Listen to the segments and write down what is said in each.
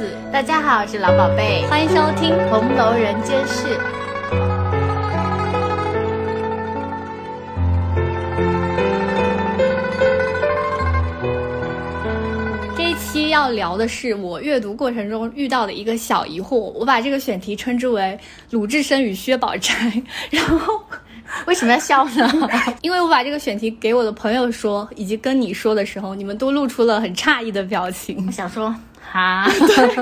子，大家好，我是老宝贝，欢迎收听《红楼人间事》。这一期要聊的是我阅读过程中遇到的一个小疑惑，我把这个选题称之为鲁智深与薛宝钗。然后 为什么要笑呢？因为我把这个选题给我的朋友说，以及跟你说的时候，你们都露出了很诧异的表情。我想说，哈，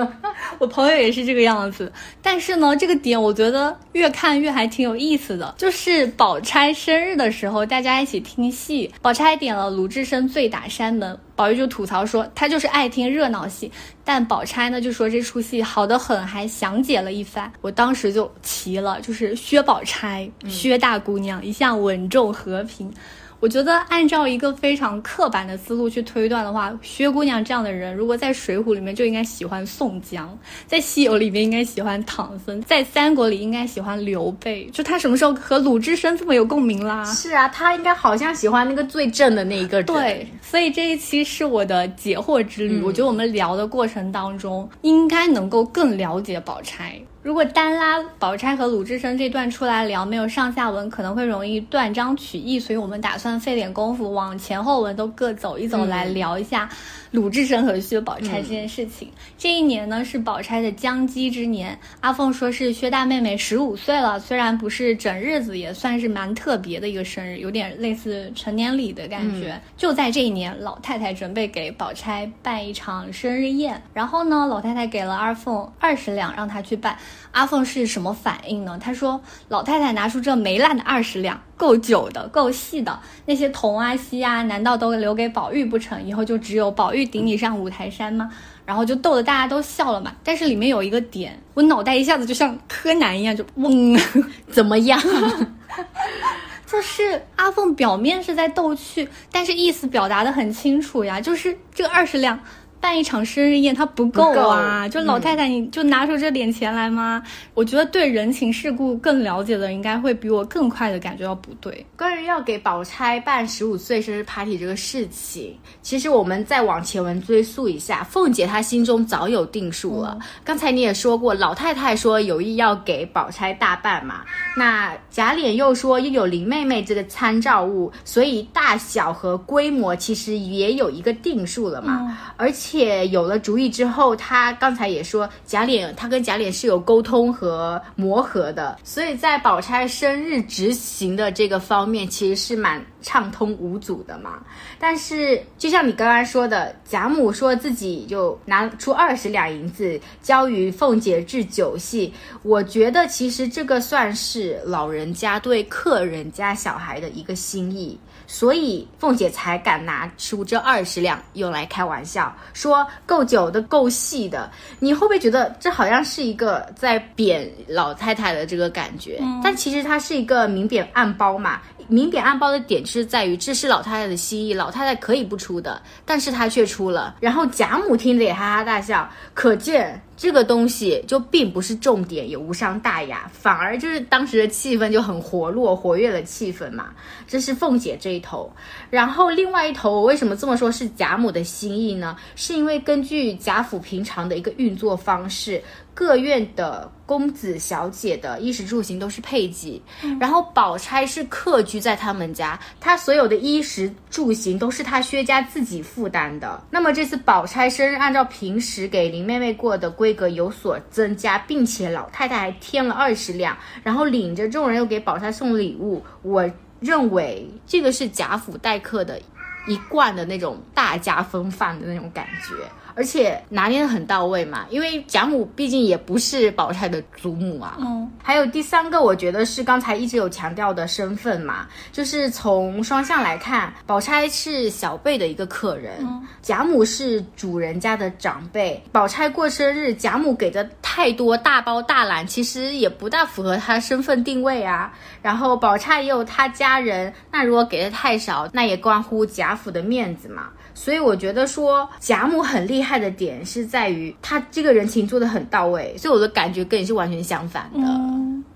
我朋友也是这个样子，但是呢，这个点我觉得越看越还挺有意思的。就是宝钗生日的时候，大家一起听戏，宝钗点了鲁智深醉打山门，宝玉就吐槽说他就是爱听热闹戏，但宝钗呢就说这出戏好得很，还详解了一番。我当时就齐了，就是薛宝钗，薛大姑娘一向稳重和平。我觉得按照一个非常刻板的思路去推断的话，薛姑娘这样的人，如果在《水浒》里面就应该喜欢宋江，在《西游》里面应该喜欢唐僧，在《三国》里应该喜欢刘备。就他什么时候和鲁智深这么有共鸣啦？是啊，他应该好像喜欢那个最正的那一个人。对，所以这一期是我的解惑之旅。我觉得我们聊的过程当中，应该能够更了解宝钗。如果单拉宝钗和鲁智深这段出来聊，没有上下文，可能会容易断章取义，所以我们打算费点功夫往前后文都各走一走，来聊一下鲁智深和薛宝钗这件事情。这一年呢是宝钗的将笄之年，阿凤说是薛大妹妹十五岁了，虽然不是整日子，也算是蛮特别的一个生日，有点类似成年礼的感觉。就在这一年，老太太准备给宝钗办一场生日宴，然后呢，老太太给了阿凤二十两，让她去办。阿凤是什么反应呢？她说：“老太太拿出这没烂的二十两，够久的，够细的，那些铜啊、锡啊，难道都留给宝玉不成？以后就只有宝玉顶你上五台山吗？”然后就逗得大家都笑了嘛。但是里面有一个点，我脑袋一下子就像柯南一样，就嗡，怎么样？就是阿凤表面是在逗趣，但是意思表达的很清楚呀，就是这个二十两。办一场生日宴，它不够啊！就老太太，你就拿出这点钱来吗？我觉得对人情世故更了解的人，应该会比我更快的感觉到不对。关于要给宝钗办十五岁生日 party 这个事情，其实我们再往前文追溯一下，凤姐她心中早有定数了。刚才你也说过，老太太说有意要给宝钗大办嘛，那贾琏又说又有林妹妹这个参照物，所以大小和规模其实也有一个定数了嘛，而且。且有了主意之后，他刚才也说贾琏，他跟贾琏是有沟通和磨合的，所以在宝钗生日执行的这个方面，其实是蛮畅通无阻的嘛。但是就像你刚刚说的，贾母说自己就拿出二十两银子交于凤姐置酒席，我觉得其实这个算是老人家对客人家小孩的一个心意。所以凤姐才敢拿出这二十两用来开玩笑，说够久的、够细的。你会不会觉得这好像是一个在贬老太太的这个感觉？但其实它是一个明贬暗褒嘛。明贬暗褒的点是在于，这是老太太的心意，老太太可以不出的，但是她却出了。然后贾母听着也哈哈大笑，可见。这个东西就并不是重点，也无伤大雅，反而就是当时的气氛就很活络，活跃了气氛嘛。这是凤姐这一头，然后另外一头，我为什么这么说是贾母的心意呢？是因为根据贾府平常的一个运作方式。各院的公子小姐的衣食住行都是配给，然后宝钗是客居在他们家，她所有的衣食住行都是她薛家自己负担的。那么这次宝钗生日，按照平时给林妹妹过的规格有所增加，并且老太太还添了二十两，然后领着众人又给宝钗送礼物。我认为这个是贾府待客的一贯的那种大家风范的那种感觉。而且拿捏的很到位嘛，因为贾母毕竟也不是宝钗的祖母啊。嗯，还有第三个，我觉得是刚才一直有强调的身份嘛，就是从双向来看，宝钗是小辈的一个客人，贾母是主人家的长辈。宝钗过生日，贾母给的太多大包大揽，其实也不大符合她身份定位啊。然后宝钗也有她家人，那如果给的太少，那也关乎贾府的面子嘛。所以我觉得说贾母很厉害的点是在于她这个人情做的很到位，所以我的感觉跟你是完全相反的。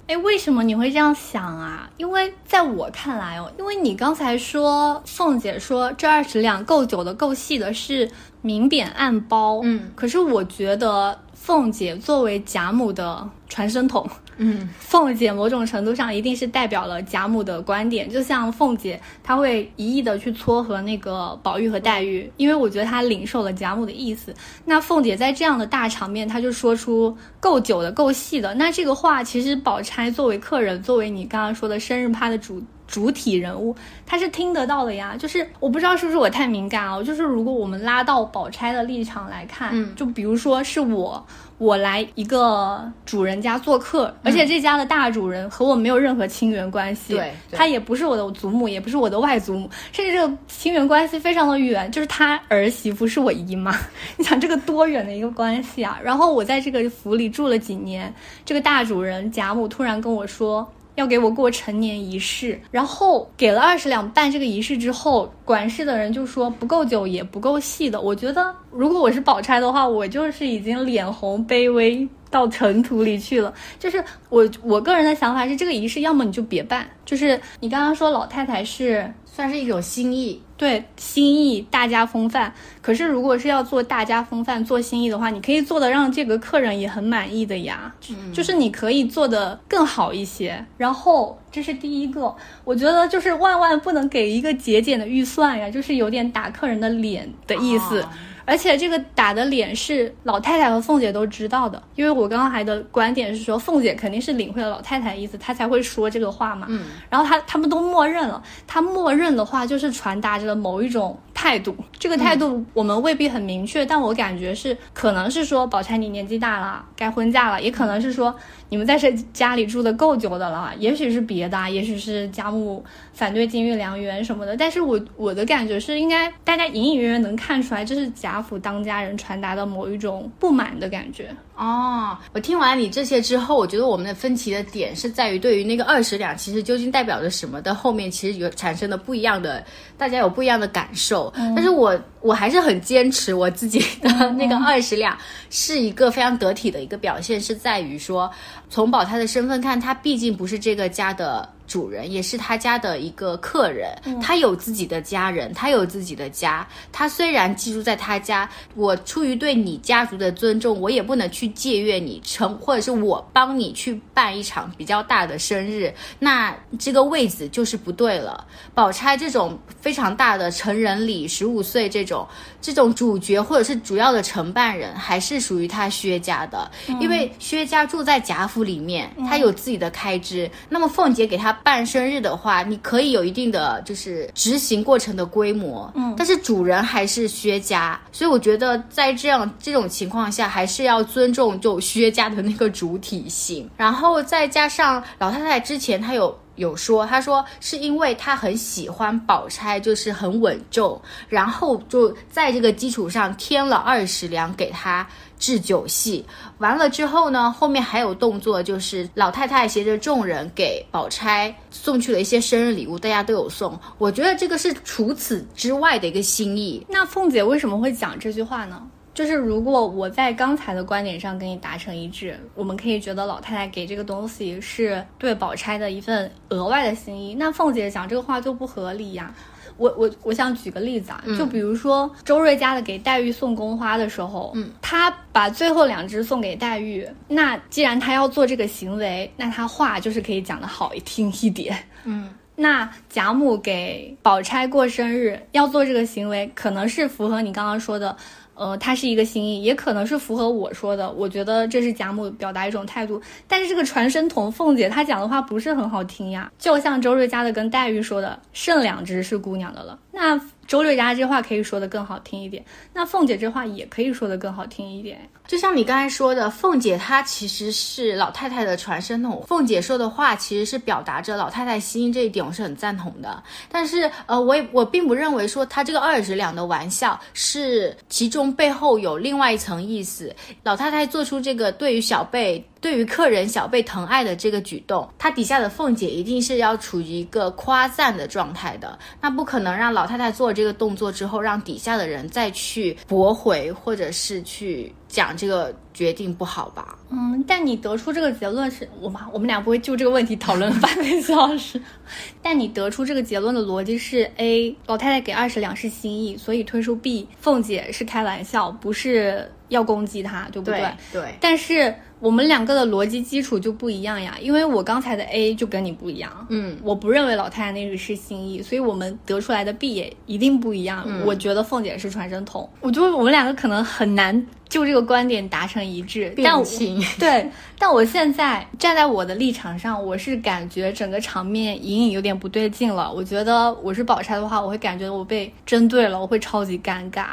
哎，为什么你会这样想啊？因为在我看来哦，因为你刚才说凤姐说这二十两够久的、够细的，是明贬暗褒。嗯，可是我觉得。凤姐作为贾母的传声筒，嗯，凤姐某种程度上一定是代表了贾母的观点，就像凤姐，她会一意的去撮合那个宝玉和黛玉，因为我觉得她领受了贾母的意思。那凤姐在这样的大场面，她就说出够久的、够细的，那这个话其实宝钗作为客人，作为你刚刚说的生日趴的主。主体人物他是听得到的呀，就是我不知道是不是我太敏感啊，就是如果我们拉到宝钗的立场来看，嗯，就比如说是我，我来一个主人家做客，而且这家的大主人和我没有任何亲缘关系，对，他也不是我的祖母，也不是我的外祖母，甚至这个亲缘关系非常的远，就是他儿媳妇是我姨妈，你想这个多远的一个关系啊？然后我在这个府里住了几年，这个大主人贾母突然跟我说。要给我过成年仪式，然后给了二十两办这个仪式之后，管事的人就说不够久也不够细的。我觉得如果我是宝钗的话，我就是已经脸红卑微到尘土里去了。就是我我个人的想法是，这个仪式要么你就别办，就是你刚刚说老太太是。算是一种心意，对心意大家风范。可是如果是要做大家风范、做心意的话，你可以做的让这个客人也很满意的呀。就是你可以做的更好一些。然后这是第一个，我觉得就是万万不能给一个节俭的预算呀，就是有点打客人的脸的意思。而且这个打的脸是老太太和凤姐都知道的，因为我刚刚还的观点是说，凤姐肯定是领会了老太太的意思，她才会说这个话嘛。嗯，然后她他们都默认了，她默认的话就是传达着某一种态度，这个态度我们未必很明确，但我感觉是可能是说宝钗你年纪大了，该婚嫁了，也可能是说你们在这家里住的够久的了，也许是别的，也许是贾母反对金玉良缘什么的，但是我我的感觉是应该大家隐隐约约能看出来，这是。贾府当家人传达的某一种不满的感觉哦。我听完你这些之后，我觉得我们的分歧的点是在于对于那个二十两，其实究竟代表着什么的后面，其实有产生的不一样的，大家有不一样的感受。但是我我还是很坚持我自己的那个二十两是一个非常得体的一个表现，是在于说从宝钗的身份看，她毕竟不是这个家的。主人也是他家的一个客人，他有自己的家人，他有自己的家。他虽然寄住在他家，我出于对你家族的尊重，我也不能去借阅你成，或者是我帮你去办一场比较大的生日，那这个位子就是不对了。宝钗这种非常大的成人礼，十五岁这种这种主角或者是主要的承办人，还是属于他薛家的，因为薛家住在贾府里面，他有自己的开支。那么凤姐给他。办生日的话，你可以有一定的就是执行过程的规模，嗯，但是主人还是薛家，所以我觉得在这样这种情况下，还是要尊重就薛家的那个主体性，然后再加上老太太之前她有有说，她说是因为她很喜欢宝钗，就是很稳重，然后就在这个基础上添了二十两给她。置酒戏完了之后呢，后面还有动作，就是老太太携着众人给宝钗送去了一些生日礼物，大家都有送。我觉得这个是除此之外的一个心意。那凤姐为什么会讲这句话呢？就是如果我在刚才的观点上跟你达成一致，我们可以觉得老太太给这个东西是对宝钗的一份额外的心意，那凤姐讲这个话就不合理呀。我我我想举个例子啊，就比如说周瑞家的给黛玉送宫花的时候，嗯，他把最后两只送给黛玉，那既然他要做这个行为，那他话就是可以讲的好听一点，嗯，那贾母给宝钗过生日要做这个行为，可能是符合你刚刚说的。呃，它是一个心意，也可能是符合我说的。我觉得这是贾母表达一种态度，但是这个传声筒凤姐她讲的话不是很好听呀。就像周瑞家的跟黛玉说的，剩两只是姑娘的了。那周瑞家这话可以说的更好听一点，那凤姐这话也可以说的更好听一点。就像你刚才说的，凤姐她其实是老太太的传声筒，凤姐说的话其实是表达着老太太心意，这一点我是很赞同的。但是，呃，我也我并不认为说她这个二十两的玩笑是其中背后有另外一层意思。老太太做出这个对于小贝。对于客人小贝疼爱的这个举动，他底下的凤姐一定是要处于一个夸赞的状态的，那不可能让老太太做这个动作之后，让底下的人再去驳回或者是去。讲这个决定不好吧？嗯，但你得出这个结论是我们我们俩不会就这个问题讨论半个小时。但你得出这个结论的逻辑是：A 老太太给二十两是心意，所以推出 B 凤姐是开玩笑，不是要攻击她，对不对？对。但是我们两个的逻辑基础就不一样呀，因为我刚才的 A 就跟你不一样。嗯，我不认为老太太那个是心意，所以我们得出来的 B 也一定不一样。我觉得凤姐是传声筒，我觉得我们两个可能很难。就这个观点达成一致，但 对，但我现在站在我的立场上，我是感觉整个场面隐隐有点不对劲了。我觉得我是宝钗的话，我会感觉我被针对了，我会超级尴尬。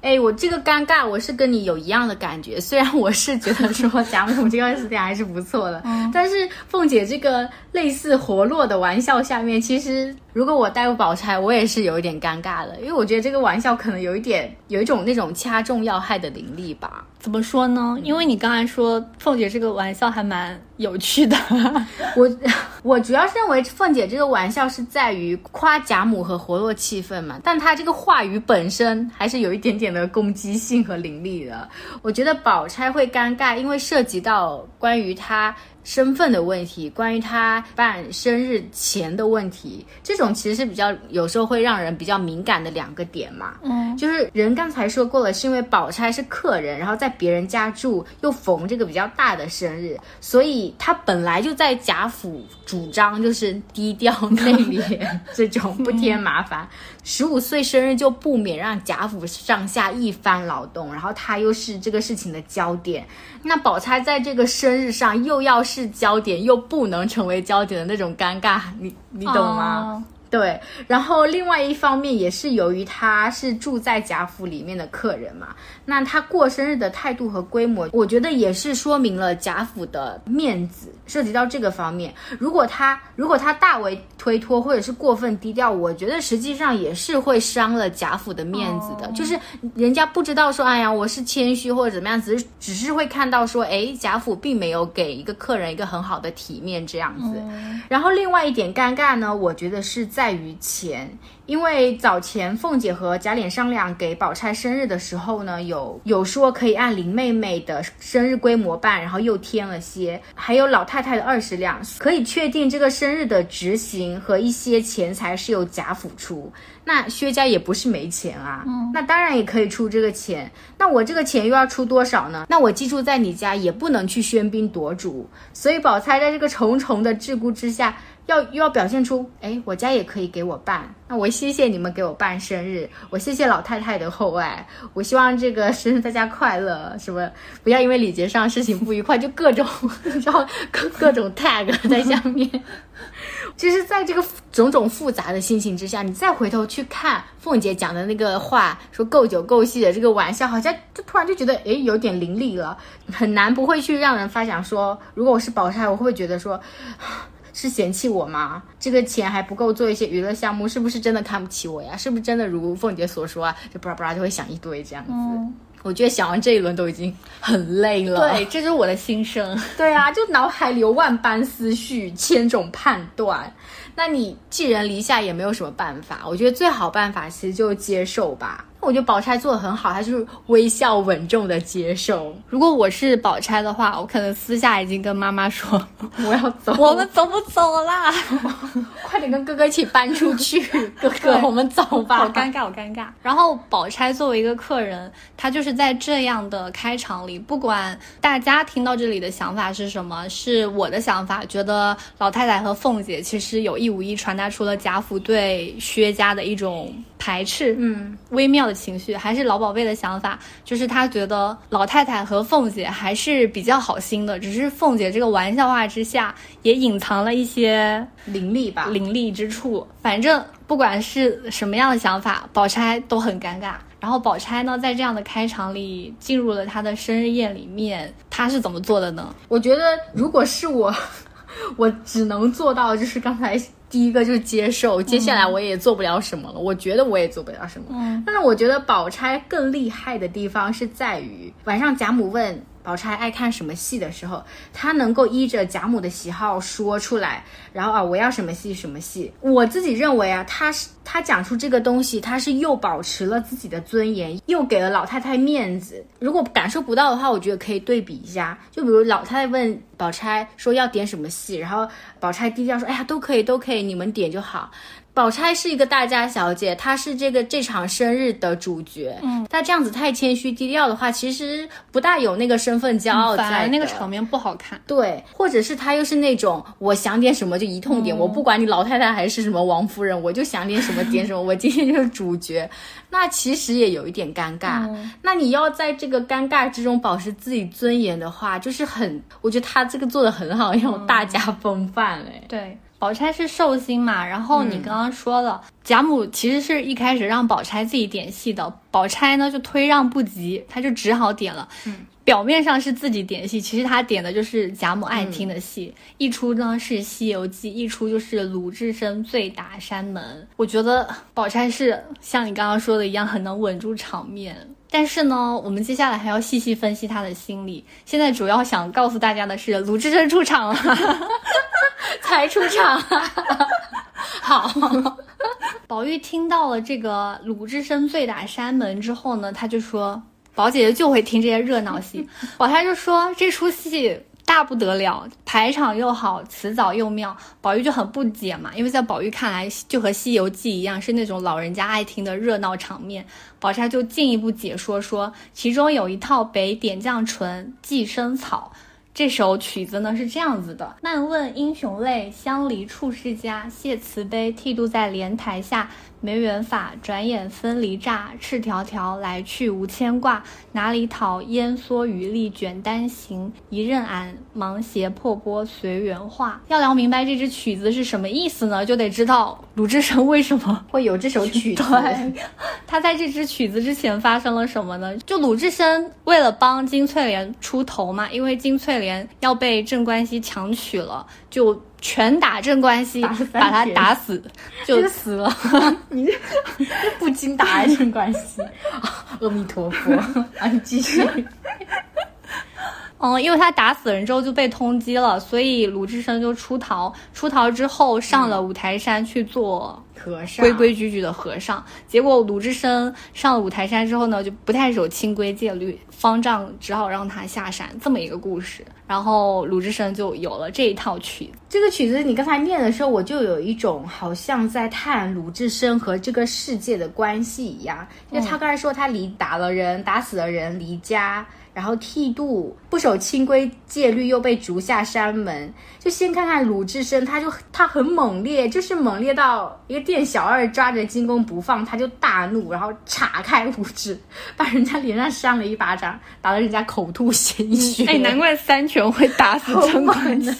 哎，我这个尴尬，我是跟你有一样的感觉。虽然我是觉得说贾母这个词典还是不错的，但是凤姐这个类似活络的玩笑下面，其实。如果我带入宝钗，我也是有一点尴尬的，因为我觉得这个玩笑可能有一点有一种那种掐中要害的凌厉吧。怎么说呢？因为你刚才说凤姐这个玩笑还蛮有趣的，我我主要是认为凤姐这个玩笑是在于夸贾母和活络气氛嘛，但她这个话语本身还是有一点点的攻击性和凌厉的。我觉得宝钗会尴尬，因为涉及到关于她。身份的问题，关于他办生日前的问题，这种其实是比较有时候会让人比较敏感的两个点嘛。嗯，就是人刚才说过了，是因为宝钗是客人，然后在别人家住，又逢这个比较大的生日，所以他本来就在贾府主张就是低调内敛，这种不添麻烦。十五岁生日就不免让贾府上下一番劳动，然后他又是这个事情的焦点。那宝钗在这个生日上又要是焦点，又不能成为焦点的那种尴尬，你你懂吗？对，然后另外一方面也是由于他是住在贾府里面的客人嘛，那他过生日的态度和规模，我觉得也是说明了贾府的面子。涉及到这个方面，如果他如果他大为推脱或者是过分低调，我觉得实际上也是会伤了贾府的面子的。就是人家不知道说，哎呀，我是谦虚或者怎么样，只是只是会看到说，哎，贾府并没有给一个客人一个很好的体面这样子。然后另外一点尴尬呢，我觉得是在于钱。因为早前凤姐和贾琏商量给宝钗生日的时候呢，有有说可以按林妹妹的生日规模办，然后又添了些，还有老太太的二十两，可以确定这个生日的执行和一些钱财是由贾府出。那薛家也不是没钱啊，那当然也可以出这个钱。那我这个钱又要出多少呢？那我寄住在你家也不能去喧宾夺主，所以宝钗在这个重重的桎梏之下。要又要表现出，哎，我家也可以给我办，那我谢谢你们给我办生日，我谢谢老太太的厚爱，我希望这个生日大家快乐，什么不要因为礼节上事情不愉快，就各种，然后各各种 tag 在下面。其实，在这个种种复杂的心情之下，你再回头去看凤姐讲的那个话，说够久够细的这个玩笑，好像就突然就觉得，哎，有点凌厉了，很难不会去让人发想说，如果我是宝钗，我会觉得说。是嫌弃我吗？这个钱还不够做一些娱乐项目，是不是真的看不起我呀？是不是真的如凤姐所说啊？就巴拉巴拉就会想一堆这样子。我觉得想完这一轮都已经很累了。对，这就是我的心声。对啊，就脑海里有万般思绪，千种判断。那你寄人篱下也没有什么办法。我觉得最好办法其实就接受吧。我觉得宝钗做的很好，她就是微笑稳重的接受。如果我是宝钗的话，我可能私下已经跟妈妈说 我要走，我们走不走啦？快点跟哥哥一起搬出去，哥哥，我们走吧。好尴尬，好尴尬。然后宝钗作为一个客人，她就是在这样的开场里，不管大家听到这里的想法是什么，是我的想法，觉得老太太和凤姐其实有意无意传达出了贾府对薛家的一种。排斥，嗯，微妙的情绪，还是老宝贝的想法，就是他觉得老太太和凤姐还是比较好心的，只是凤姐这个玩笑话之下也隐藏了一些凌厉吧，凌厉之处。反正不管是什么样的想法，宝钗都很尴尬。然后宝钗呢，在这样的开场里进入了她的生日宴里面，她是怎么做的呢？我觉得如果是我，我只能做到就是刚才。第一个就是接受，接下来我也做不了什么了。我觉得我也做不了什么。嗯，但是我觉得宝钗更厉害的地方是在于，晚上贾母问宝钗爱看什么戏的时候，她能够依着贾母的喜好说出来，然后啊，我要什么戏什么戏。我自己认为啊，她是她讲出这个东西，她是又保持了自己的尊严，又给了老太太面子。如果感受不到的话，我觉得可以对比一下，就比如老太太问宝钗说要点什么戏，然后宝钗低调说，哎呀，都可以，都可以，你们点就好。宝钗是一个大家小姐，她是这个这场生日的主角。嗯，她这样子太谦虚低调的话，其实不大有那个身份骄傲在，那个场面不好看。对，或者是她又是那种我想点什么就一通点，我不管你老太太还是什么王夫人，我就想点什么点什么，我今天就是主角。那其实也有一点尴尬。那你要在这个尴尬之中保持自己尊严的话，就是很，我觉得她这个做的很好，有大家风范哎。对。宝钗是寿星嘛，然后你刚刚说了，贾母其实是一开始让宝钗自己点戏的，宝钗呢就推让不及，她就只好点了。嗯，表面上是自己点戏，其实她点的就是贾母爱听的戏。一出呢是《西游记》，一出就是鲁智深醉打山门。我觉得宝钗是像你刚刚说的一样，很能稳住场面。但是呢，我们接下来还要细细分析他的心理。现在主要想告诉大家的是，鲁智深出场了。才出场，好。宝玉听到了这个鲁智深醉打山门之后呢，他就说：“宝姐姐就会听这些热闹戏。”宝钗就说：“这出戏大不得了，排场又好，词藻又妙。”宝玉就很不解嘛，因为在宝玉看来，就和《西游记》一样，是那种老人家爱听的热闹场面。宝钗就进一步解说说，其中有一套《北点绛唇·寄生草》。这首曲子呢是这样子的：漫问英雄泪，相离处世家。谢慈悲，剃度在莲台下。没缘法，转眼分离乍。赤条条来去无牵挂，哪里讨烟蓑雨笠卷单行？一任俺芒鞋破钵随缘化。要聊明白这支曲子是什么意思呢，就得知道鲁智深为什么 会有这首曲子。对，他在这支曲子之前发生了什么呢？就鲁智深为了帮金翠莲出头嘛，因为金翠莲要被镇关西强娶了，就。拳打镇关西，把他打死，就死了。你不禁打镇关西，阿弥陀佛，啊，你继续。嗯，因为他打死人之后就被通缉了，所以鲁智深就出逃。出逃之后上了五台山去做和尚，规规矩矩的和尚。结果鲁智深上了五台山之后呢，就不太守清规戒律，方丈只好让他下山。这么一个故事，然后鲁智深就有了这一套曲。这个曲子你刚才念的时候，我就有一种好像在探鲁智深和这个世界的关系一样。因为他刚才说他离打了人，打死了人，离家。然后剃度不守清规戒律，又被逐下山门。就先看看鲁智深，他就他很猛烈，就是猛烈到一个店小二抓着金弓不放，他就大怒，然后叉开五指，把人家脸上扇了一巴掌，打得人家口吐鲜血。哎，难怪三拳会打死贞观呢。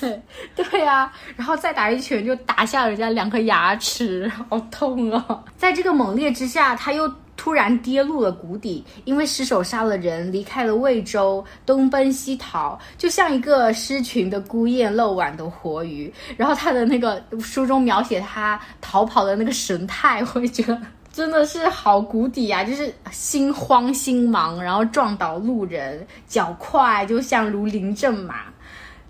对呀，然后再打一拳就打下人家两颗牙齿，好痛啊！在这个猛烈之下，他又。突然跌入了谷底，因为失手杀了人，离开了魏州，东奔西逃，就像一个失群的孤雁漏网的活鱼。然后他的那个书中描写他逃跑的那个神态，我也觉得真的是好谷底啊！就是心慌心忙，然后撞倒路人，脚快就像如临阵马。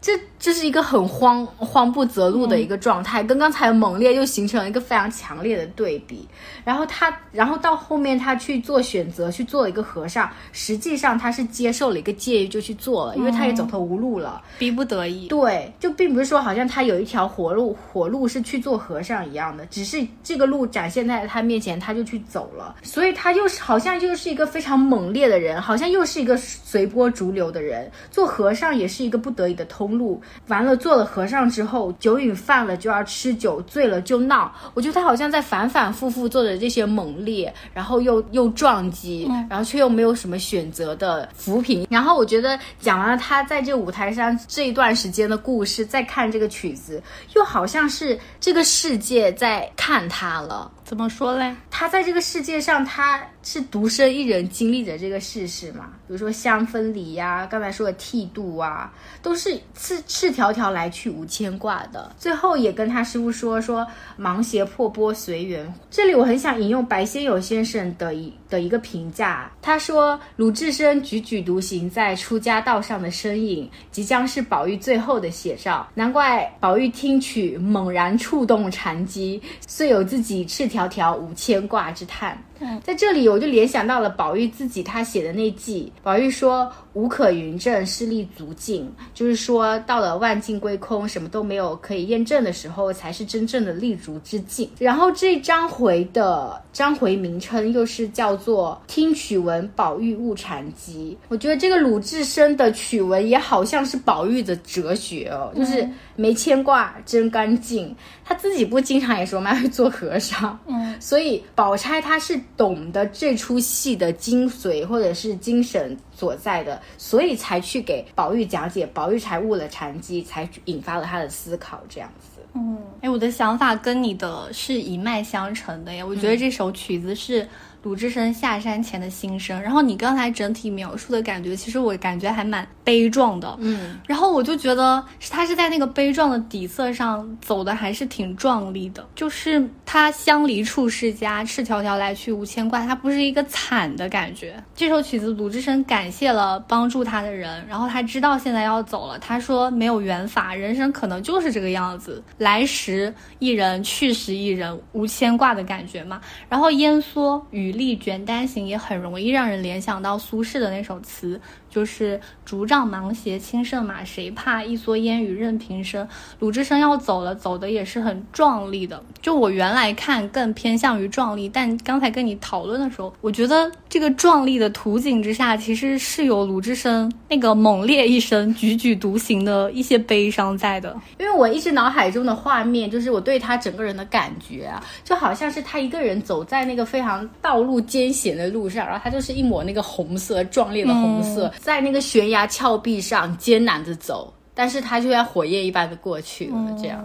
这这是一个很慌慌不择路的一个状态，跟刚才猛烈又形成了一个非常强烈的对比。然后他，然后到后面他去做选择，去做一个和尚，实际上他是接受了一个戒律就去做了，因为他也走投无路了，逼不得已。对，就并不是说好像他有一条活路，活路是去做和尚一样的，只是这个路展现在他面前，他就去走了。所以他又是好像又是一个非常猛烈的人，好像又是一个随波逐流的人。做和尚也是一个不得已的通。路完了，做了和尚之后，酒瘾犯了就要吃酒，醉了就闹。我觉得他好像在反反复复做的这些猛烈，然后又又撞击，然后却又没有什么选择的扶贫。然后我觉得讲完了他在这五台山这一段时间的故事，再看这个曲子，又好像是这个世界在看他了。怎么说嘞？他在这个世界上，他。是独身一人经历着这个世事嘛。比如说香分离呀，刚才说的剃度啊，都是赤赤条条来去无牵挂的。最后也跟他师傅说说芒鞋破钵随缘。这里我很想引用白先勇先生的一的一个评价，他说鲁智深踽踽独行在出家道上的身影，即将是宝玉最后的写照。难怪宝玉听曲猛然触动禅机，遂有自己赤条条无牵挂之叹。在这里，我就联想到了宝玉自己他写的那记。宝玉说：“无可云证，是立足境。”就是说，到了万境归空，什么都没有可以验证的时候，才是真正的立足之境。然后这章回的章回名称又是叫做“听曲文宝玉悟禅机”。我觉得这个鲁智深的曲文也好像是宝玉的哲学哦，就是没牵挂，真干净。他自己不经常也说嘛，会做和尚。嗯，所以宝钗她是。懂得这出戏的精髓或者是精神所在的，所以才去给宝玉讲解，宝玉才悟了禅机，才引发了他的思考，这样子。嗯，哎，我的想法跟你的是一脉相承的呀。我觉得这首曲子是。鲁智深下山前的心声，然后你刚才整体描述的感觉，其实我感觉还蛮悲壮的，嗯，然后我就觉得他是在那个悲壮的底色上走的，还是挺壮丽的。就是他相离处是家，赤条条来去无牵挂，他不是一个惨的感觉。这首曲子，鲁智深感谢了帮助他的人，然后他知道现在要走了，他说没有缘法，人生可能就是这个样子，来时一人，去时一人，无牵挂的感觉嘛。然后烟蓑雨。力卷单行也很容易让人联想到苏轼的那首词。就是竹杖芒鞋轻胜马，谁怕？一蓑烟雨任平生。鲁智深要走了，走的也是很壮丽的。就我原来看更偏向于壮丽，但刚才跟你讨论的时候，我觉得这个壮丽的图景之下，其实是有鲁智深那个猛烈一生、踽踽独行的一些悲伤在的。因为我一直脑海中的画面，就是我对他整个人的感觉啊，就好像是他一个人走在那个非常道路艰险的路上，然后他就是一抹那个红色，壮烈的红色。在那个悬崖峭壁上艰难的走，但是他就像火焰一般的过去了。这样，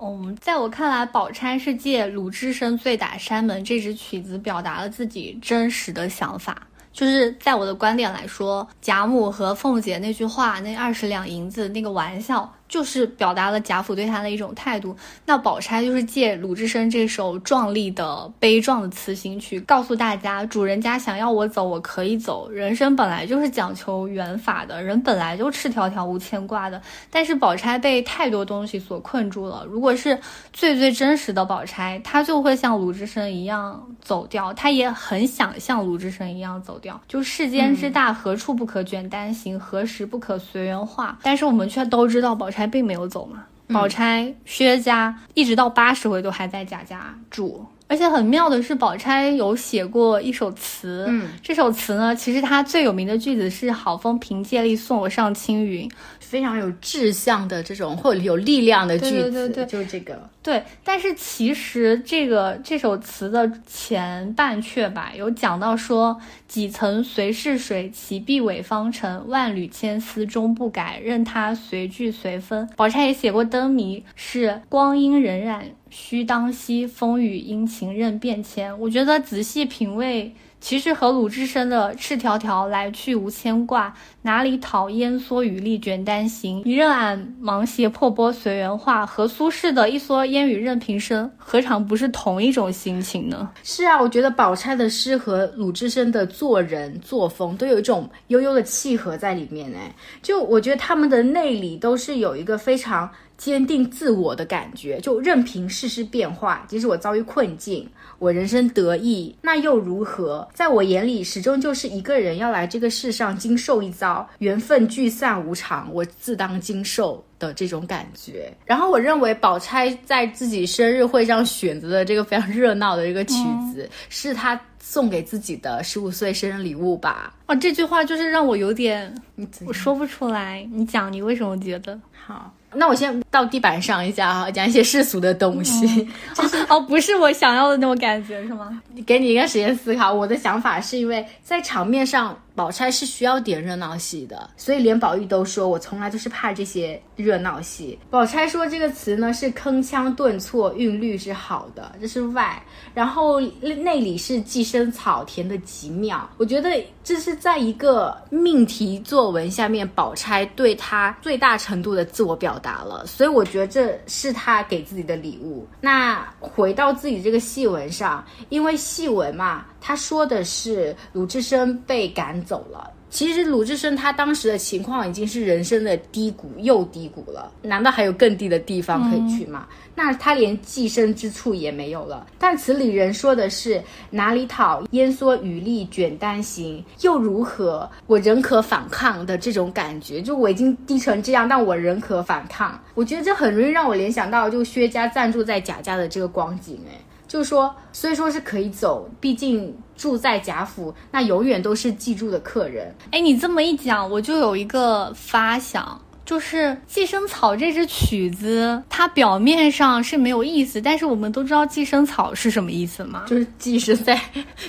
嗯，在我看来，宝钗是借鲁智深醉打山门这支曲子，表达了自己真实的想法。就是在我的观点来说，贾母和凤姐那句话，那二十两银子那个玩笑。就是表达了贾府对他的一种态度。那宝钗就是借鲁智深这首壮丽的悲壮的词行曲，告诉大家，主人家想要我走，我可以走。人生本来就是讲求缘法的，人本来就赤条条无牵挂的。但是宝钗被太多东西所困住了。如果是最最真实的宝钗，她就会像鲁智深一样走掉。她也很想像鲁智深一样走掉。就世间之大，何处不可卷单行？何时不可随缘化？但是我们却都知道宝钗。并没有走嘛，宝钗、薛家一直到八十回都还在贾家住，而且很妙的是，宝钗有写过一首词，嗯，这首词呢，其实它最有名的句子是“好风凭借力送我上青云”，非常有志向的这种或者有力量的句子，对对对，就是这个。对，但是其实这个这首词的前半阙吧，有讲到说几层随逝水，其必伪方成。万缕千丝终不改，任它随聚随分。宝钗也写过灯谜，是光阴荏苒须当惜，风雨阴晴任变迁。我觉得仔细品味。其实和鲁智深的“赤条条来去无牵挂，哪里讨烟蓑雨笠卷单行？一任俺芒鞋破钵随缘化”和苏轼的一蓑烟雨任平生，何尝不是同一种心情呢？是啊，我觉得宝钗的诗和鲁智深的做人作风都有一种悠悠的契合在里面哎，就我觉得他们的内里都是有一个非常。坚定自我的感觉，就任凭世事变化，即使我遭遇困境，我人生得意，那又如何？在我眼里，始终就是一个人要来这个世上经受一遭，缘分聚散无常，我自当经受的这种感觉。然后，我认为宝钗在自己生日会上选择的这个非常热闹的这个曲子，是她送给自己的十五岁生日礼物吧？啊，这句话就是让我有点，我说不出来。你讲，你为什么觉得好？那我先到地板上一下哈，讲一些世俗的东西。就是哦，不是我想要的那种感觉，是吗？给你一个时间思考。我的想法是因为在场面上宝钗是需要点热闹戏的，所以连宝玉都说：“我从来都是怕这些热闹戏。”宝钗说这个词呢是铿锵顿挫，韵律是好的，这是外，然后内里是寄生草填的极妙。我觉得这是在一个命题作文下面，宝钗对她最大程度的自我表达了，所以我觉得这是她给自己的礼物。那回到自己这个戏文上，因为戏文嘛，他说的是鲁智深被赶。走了。其实鲁智深他当时的情况已经是人生的低谷又低谷了，难道还有更低的地方可以去吗？那他连寄生之处也没有了。但词里人说的是哪里讨烟蓑雨笠卷单行，又如何？我仍可反抗的这种感觉，就我已经低成这样，但我仍可反抗。我觉得这很容易让我联想到就薛家暂住在贾家的这个光景，哎。就是说，虽说是可以走，毕竟住在贾府，那永远都是记住的客人。哎，你这么一讲，我就有一个发想。就是《寄生草》这支曲子，它表面上是没有意思，但是我们都知道寄生草是什么意思吗？就是寄生在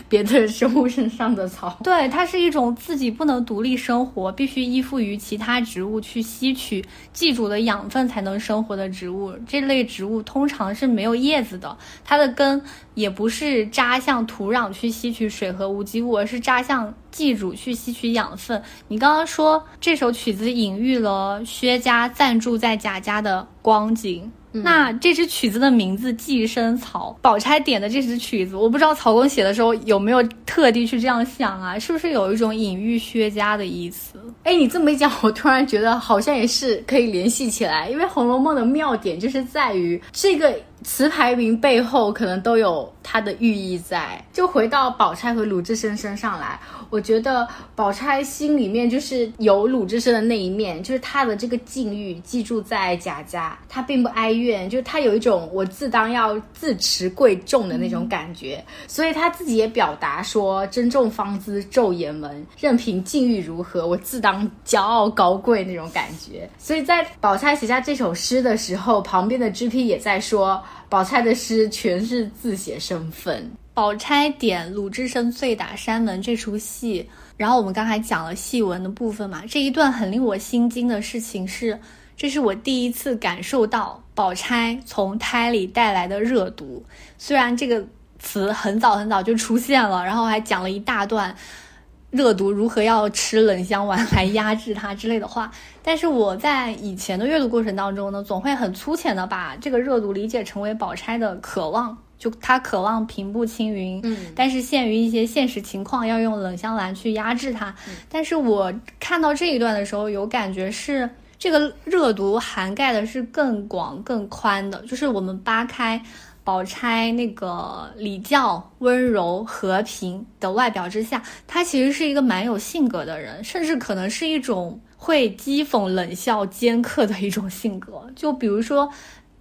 别的生物身上的草。对，它是一种自己不能独立生活，必须依附于其他植物去吸取寄主的养分才能生活的植物。这类植物通常是没有叶子的，它的根也不是扎向土壤去吸取水和无机物，而是扎向。祭主去吸取养分。你刚刚说这首曲子隐喻了薛家暂住在贾家的光景。那这支曲子的名字《寄生草》，宝钗点的这支曲子，我不知道曹公写的时候有没有特地去这样想啊？是不是有一种隐喻薛家的意思？哎，你这么一讲，我突然觉得好像也是可以联系起来，因为《红楼梦》的妙点就是在于这个。词牌名背后可能都有它的寓意在。就回到宝钗和鲁智深身上来，我觉得宝钗心里面就是有鲁智深的那一面，就是他的这个境遇，寄住在贾家，他并不哀怨，就是他有一种我自当要自持贵重的那种感觉。所以他自己也表达说：“珍重芳姿昼颜门，任凭境遇如何，我自当骄傲高贵那种感觉。”所以在宝钗写下这首诗的时候，旁边的知批也在说。宝钗的诗全是自写身份。宝钗点鲁智深醉打山门这出戏，然后我们刚才讲了戏文的部分嘛，这一段很令我心惊的事情是，这是我第一次感受到宝钗从胎里带来的热毒。虽然这个词很早很早就出现了，然后还讲了一大段。热毒如何要吃冷香丸来压制它之类的话，但是我在以前的阅读过程当中呢，总会很粗浅的把这个热毒理解成为宝钗的渴望，就他渴望平步青云，嗯，但是限于一些现实情况，要用冷香兰去压制它。但是我看到这一段的时候，有感觉是这个热毒涵盖的是更广更宽的，就是我们扒开。宝钗那个礼教温柔和平的外表之下，她其实是一个蛮有性格的人，甚至可能是一种会讥讽、冷笑、尖刻的一种性格。就比如说，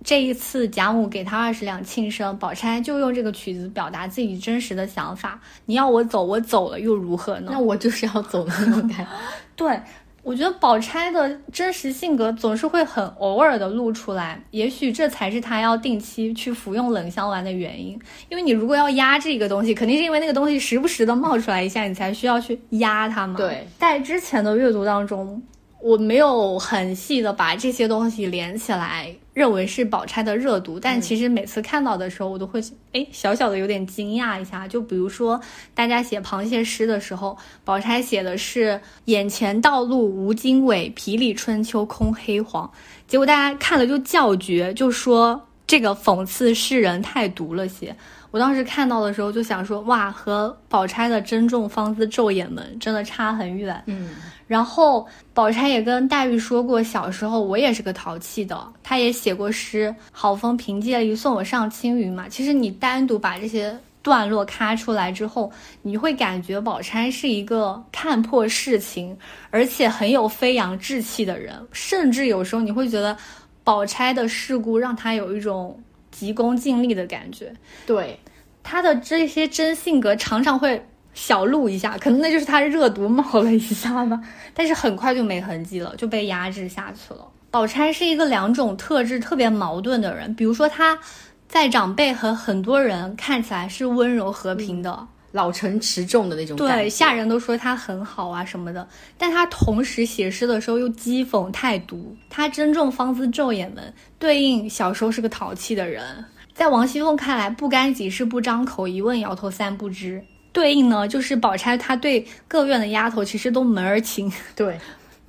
这一次贾母给他二十两庆生，宝钗就用这个曲子表达自己真实的想法：你要我走，我走了又如何呢？那我就是要走的那种感觉。对。我觉得宝钗的真实性格总是会很偶尔的露出来，也许这才是她要定期去服用冷香丸的原因。因为你如果要压制一个东西，肯定是因为那个东西时不时的冒出来一下，你才需要去压它嘛。对，在之前的阅读当中。我没有很细的把这些东西连起来，认为是宝钗的热度，但其实每次看到的时候，我都会哎小小的有点惊讶一下。就比如说大家写螃蟹诗的时候，宝钗写的是“眼前道路无经纬，皮里春秋空黑黄”，结果大家看了就叫绝，就说这个讽刺世人太毒了些。我当时看到的时候就想说，哇，和宝钗的“珍重方姿昼眼门”真的差很远。嗯。然后，宝钗也跟黛玉说过，小时候我也是个淘气的。她也写过诗：“好风凭借力，送我上青云。”嘛，其实你单独把这些段落咔出来之后，你会感觉宝钗是一个看破世情，而且很有飞扬志气的人。甚至有时候你会觉得，宝钗的世故让她有一种急功近利的感觉。对，他的这些真性格常常会。小露一下，可能那就是他热毒冒了一下吧，但是很快就没痕迹了，就被压制下去了。宝钗是一个两种特质特别矛盾的人，比如说她在长辈和很多人看起来是温柔和平的，老成持重的那种感觉。对，下人都说他很好啊什么的，但他同时写诗的时候又讥讽太毒。他珍重方姿昼眼门，对应小时候是个淘气的人。在王熙凤看来，不干己事不张口，一问摇头三不知。对应呢，就是宝钗她对各院的丫头其实都门儿清。对，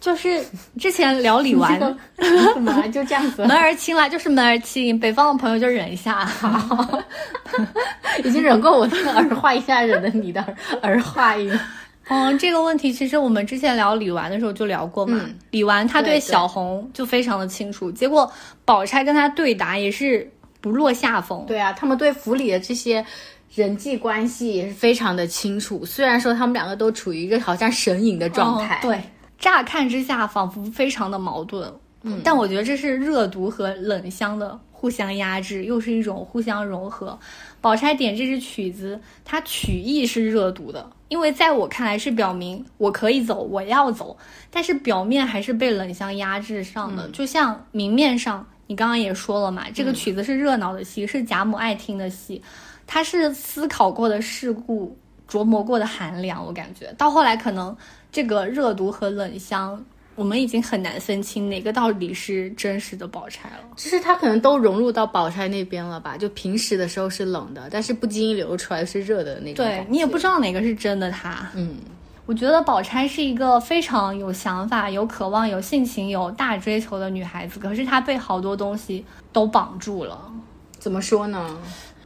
就是之前聊李纨，怎么就这样子？门儿清了，就是门儿清。北方的朋友就忍一下，好，已经忍过我的儿化音，现在忍的你的儿化音。嗯，这个问题其实我们之前聊李纨的时候就聊过嘛。李纨她对小红就非常的清楚，结果宝钗跟她对答也是不落下风。对啊，他们对府里的这些人际关系也是非常的清楚。虽然说他们两个都处于一个好像神隐的状态，对，乍看之下仿佛非常的矛盾。嗯，但我觉得这是热毒和冷香的互相压制，又是一种互相融合。宝钗点这支曲子，它曲意是热毒的。因为在我看来是表明我可以走，我要走，但是表面还是被冷香压制上的。就像明面上，你刚刚也说了嘛，这个曲子是热闹的戏，是贾母爱听的戏，它是思考过的事故，琢磨过的寒凉。我感觉到后来，可能这个热毒和冷香。我们已经很难分清哪个到底是真实的宝钗了。其实它可能都融入到宝钗那边了吧？就平时的时候是冷的，但是不经意流出来是热的那种。对你也不知道哪个是真的。她，嗯，我觉得宝钗是一个非常有想法、有渴望、有性情、有大追求的女孩子。可是她被好多东西都绑住了。怎么说呢？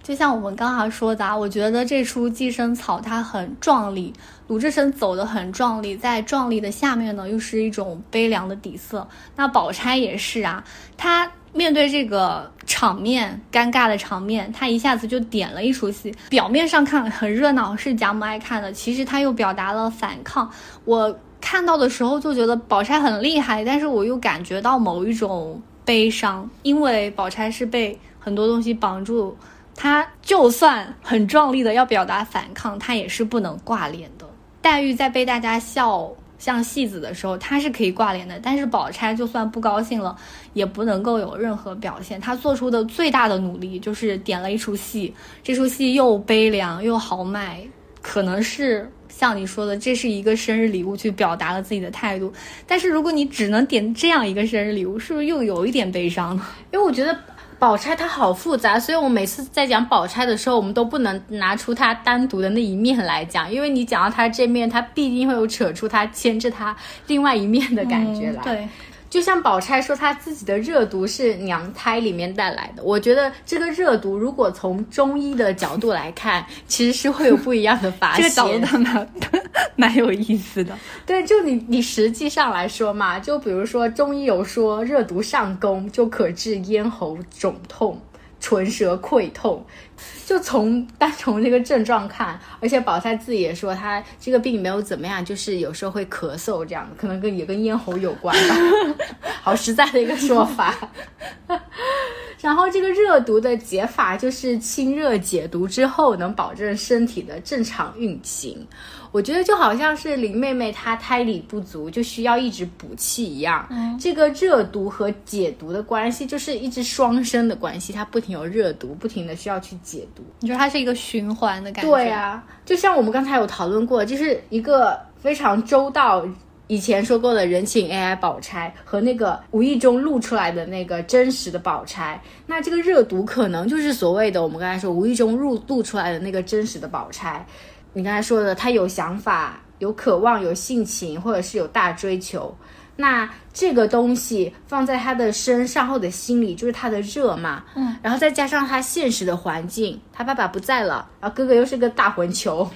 就像我们刚才说的，啊我觉得这出《寄生草》它很壮丽，鲁智深走得很壮丽，在壮丽的下面呢，又是一种悲凉的底色。那宝钗也是啊，她面对这个场面尴尬的场面，她一下子就点了一出戏。表面上看很热闹，是贾母爱看的，其实她又表达了反抗。我看到的时候就觉得宝钗很厉害，但是我又感觉到某一种悲伤，因为宝钗是被很多东西绑住。他就算很壮丽的要表达反抗，他也是不能挂脸的。黛玉在被大家笑像戏子的时候，她是可以挂脸的。但是宝钗就算不高兴了，也不能够有任何表现。她做出的最大的努力就是点了一出戏，这出戏又悲凉又豪迈，可能是像你说的，这是一个生日礼物，去表达了自己的态度。但是如果你只能点这样一个生日礼物，是不是又有一点悲伤呢？因为我觉得。宝钗她好复杂，所以我每次在讲宝钗的时候，我们都不能拿出她单独的那一面来讲，因为你讲到她这面，她必定会有扯出她牵制她另外一面的感觉来。对。就像宝钗说，她自己的热毒是娘胎里面带来的。我觉得这个热毒，如果从中医的角度来看，其实是会有不一样的发现。这个角度蛮蛮有意思的。对，就你你实际上来说嘛，就比如说中医有说，热毒上攻就可治咽喉肿痛。唇舌溃痛，就从单从这个症状看，而且宝钗自己也说，她这个病没有怎么样，就是有时候会咳嗽这样，可能跟也跟咽喉有关吧。好实在的一个说法。然后这个热毒的解法就是清热解毒之后，能保证身体的正常运行。我觉得就好像是林妹妹她胎里不足，就需要一直补气一样。这个热毒和解毒的关系就是一直双生的关系，它不停有热毒，不停的需要去解毒。你说它是一个循环的感觉？对啊，就像我们刚才有讨论过，就是一个非常周到。以前说过的人情 AI 宝钗和那个无意中露出来的那个真实的宝钗，那这个热毒可能就是所谓的我们刚才说无意中露露出来的那个真实的宝钗。你刚才说的，他有想法、有渴望、有性情，或者是有大追求，那这个东西放在他的身上或者心里，就是他的热嘛。嗯，然后再加上他现实的环境，他爸爸不在了，然后哥哥又是个大混球，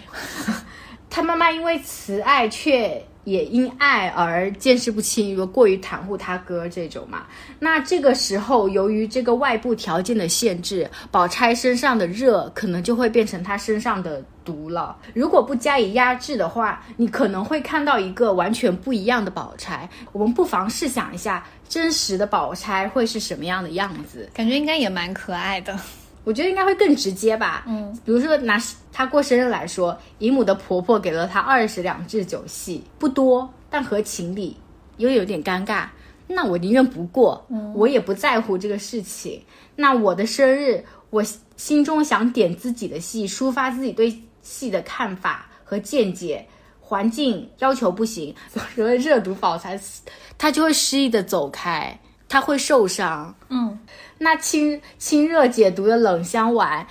他妈妈因为慈爱却。也因爱而见识不清，如果过于袒护他哥这种嘛，那这个时候由于这个外部条件的限制，宝钗身上的热可能就会变成他身上的毒了。如果不加以压制的话，你可能会看到一个完全不一样的宝钗。我们不妨试想一下，真实的宝钗会是什么样的样子？感觉应该也蛮可爱的。我觉得应该会更直接吧。嗯，比如说拿她过生日来说，姨母的婆婆给了她二十两制酒戏，不多，但合情理，又有点尴尬。那我宁愿不过，嗯我也不在乎这个事情。那我的生日，我心中想点自己的戏，抒发自己对系的看法和见解，环境要求不行，所谓热毒宝钗，他就会失意的走开，他会受伤。嗯，那清清热解毒的冷香丸，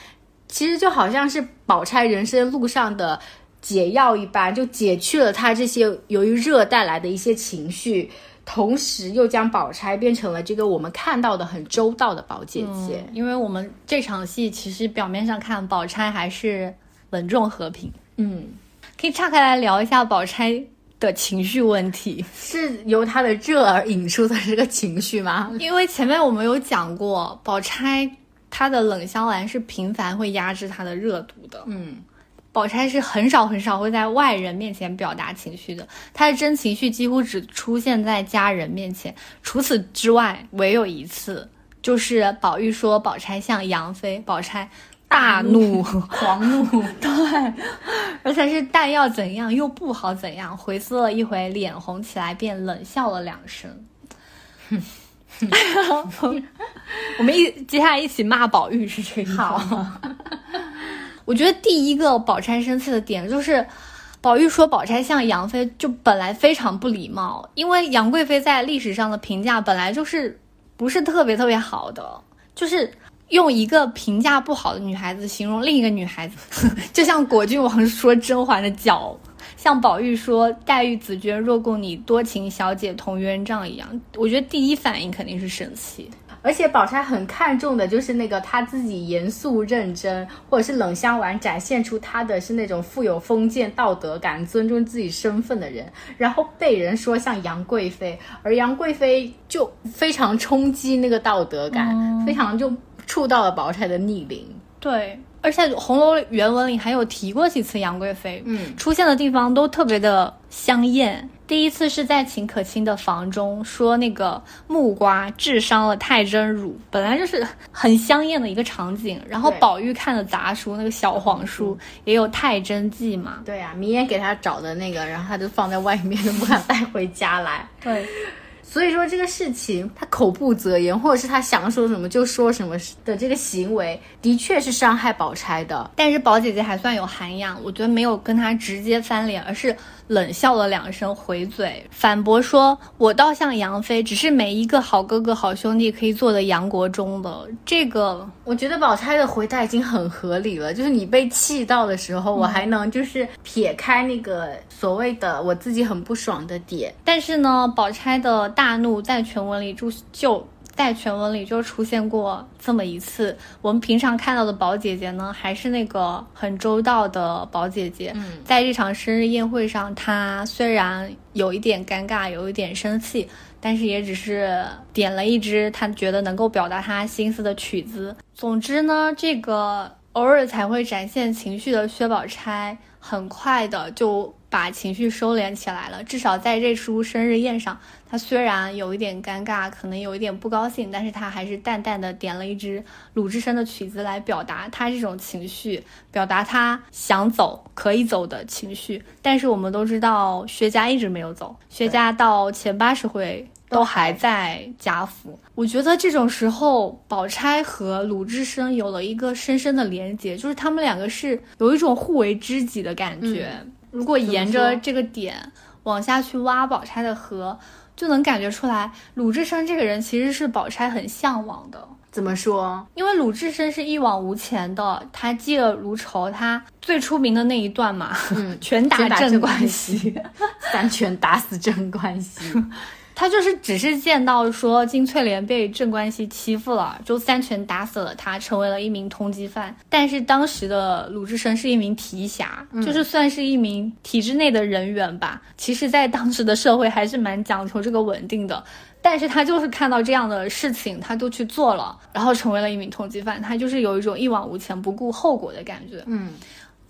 其实就好像是宝钗人生路上的解药一般，就解去了她这些由于热带来的一些情绪。同时又将宝钗变成了这个我们看到的很周到的宝姐姐，因为我们这场戏其实表面上看宝钗还是稳重和平，嗯，可以岔开来聊一下宝钗的情绪问题，是由她的热而引出的这个情绪吗？因为前面我们有讲过，宝钗她的冷香丸是频繁会压制她的热度的，嗯。宝钗是很少很少会在外人面前表达情绪的，她的真情绪几乎只出现在家人面前。除此之外，唯有一次，就是宝玉说宝钗像杨妃，宝钗大怒 狂怒，对，而且是但要怎样又不好怎样，回思了一回，脸红起来，便冷笑了两声。我们一接下来一起骂宝玉是这个好。我觉得第一个宝钗生气的点就是，宝玉说宝钗像杨妃，就本来非常不礼貌，因为杨贵妃在历史上的评价本来就是不是特别特别好的，就是用一个评价不好的女孩子形容另一个女孩子，就像果郡王说甄嬛的脚，像宝玉说黛玉、紫鹃若供你多情小姐同冤账一样，我觉得第一反应肯定是生气。而且宝钗很看重的就是那个她自己严肃认真，或者是冷香丸展现出她的是那种富有封建道德感、尊重自己身份的人，然后被人说像杨贵妃，而杨贵妃就非常冲击那个道德感，非常就触到了宝钗的逆鳞。对，而且红楼原文里还有提过几次杨贵妃，嗯，出现的地方都特别的香艳。第一次是在秦可卿的房中，说那个木瓜治伤了太真乳，本来就是很香艳的一个场景。然后宝玉看了杂书，那个小黄书也有太真记嘛。对呀，明烟给他找的那个，然后他就放在外面，都不敢带回家来。对。所以说这个事情，他口不择言，或者是他想说什么就说什么的这个行为，的确是伤害宝钗的。但是宝姐姐还算有涵养，我觉得没有跟他直接翻脸，而是冷笑了两声，回嘴反驳说：“我倒像杨妃，只是没一个好哥哥、好兄弟可以做的杨国忠的。”这个我觉得宝钗的回答已经很合理了，就是你被气到的时候，我还能就是撇开那个所谓的我自己很不爽的点。但是呢，宝钗的。大怒在全文里就就在全文里就出现过这么一次。我们平常看到的宝姐姐呢，还是那个很周到的宝姐姐。嗯，在这场生日宴会上，她虽然有一点尴尬，有一点生气，但是也只是点了一支她觉得能够表达她心思的曲子。总之呢，这个偶尔才会展现情绪的薛宝钗，很快的就。把情绪收敛起来了，至少在这出生日宴上，他虽然有一点尴尬，可能有一点不高兴，但是他还是淡淡的点了一支鲁智深的曲子来表达他这种情绪，表达他想走可以走的情绪。但是我们都知道，薛家一直没有走，薛家到前八十回都还在贾府。我觉得这种时候，宝钗和鲁智深有了一个深深的连结，就是他们两个是有一种互为知己的感觉。如果沿着这个点往下去挖宝钗的河，就能感觉出来，鲁智深这个人其实是宝钗很向往的。怎么说？因为鲁智深是一往无前的，他嫉恶如仇，他最出名的那一段嘛，拳打镇关西，三拳打死镇关西。他就是只是见到说金翠莲被镇关西欺负了，就三拳打死了他，成为了一名通缉犯。但是当时的鲁智深是一名提辖，就是算是一名体制内的人员吧。其实，在当时的社会还是蛮讲求这个稳定的。但是他就是看到这样的事情，他就去做了，然后成为了一名通缉犯。他就是有一种一往无前、不顾后果的感觉。嗯。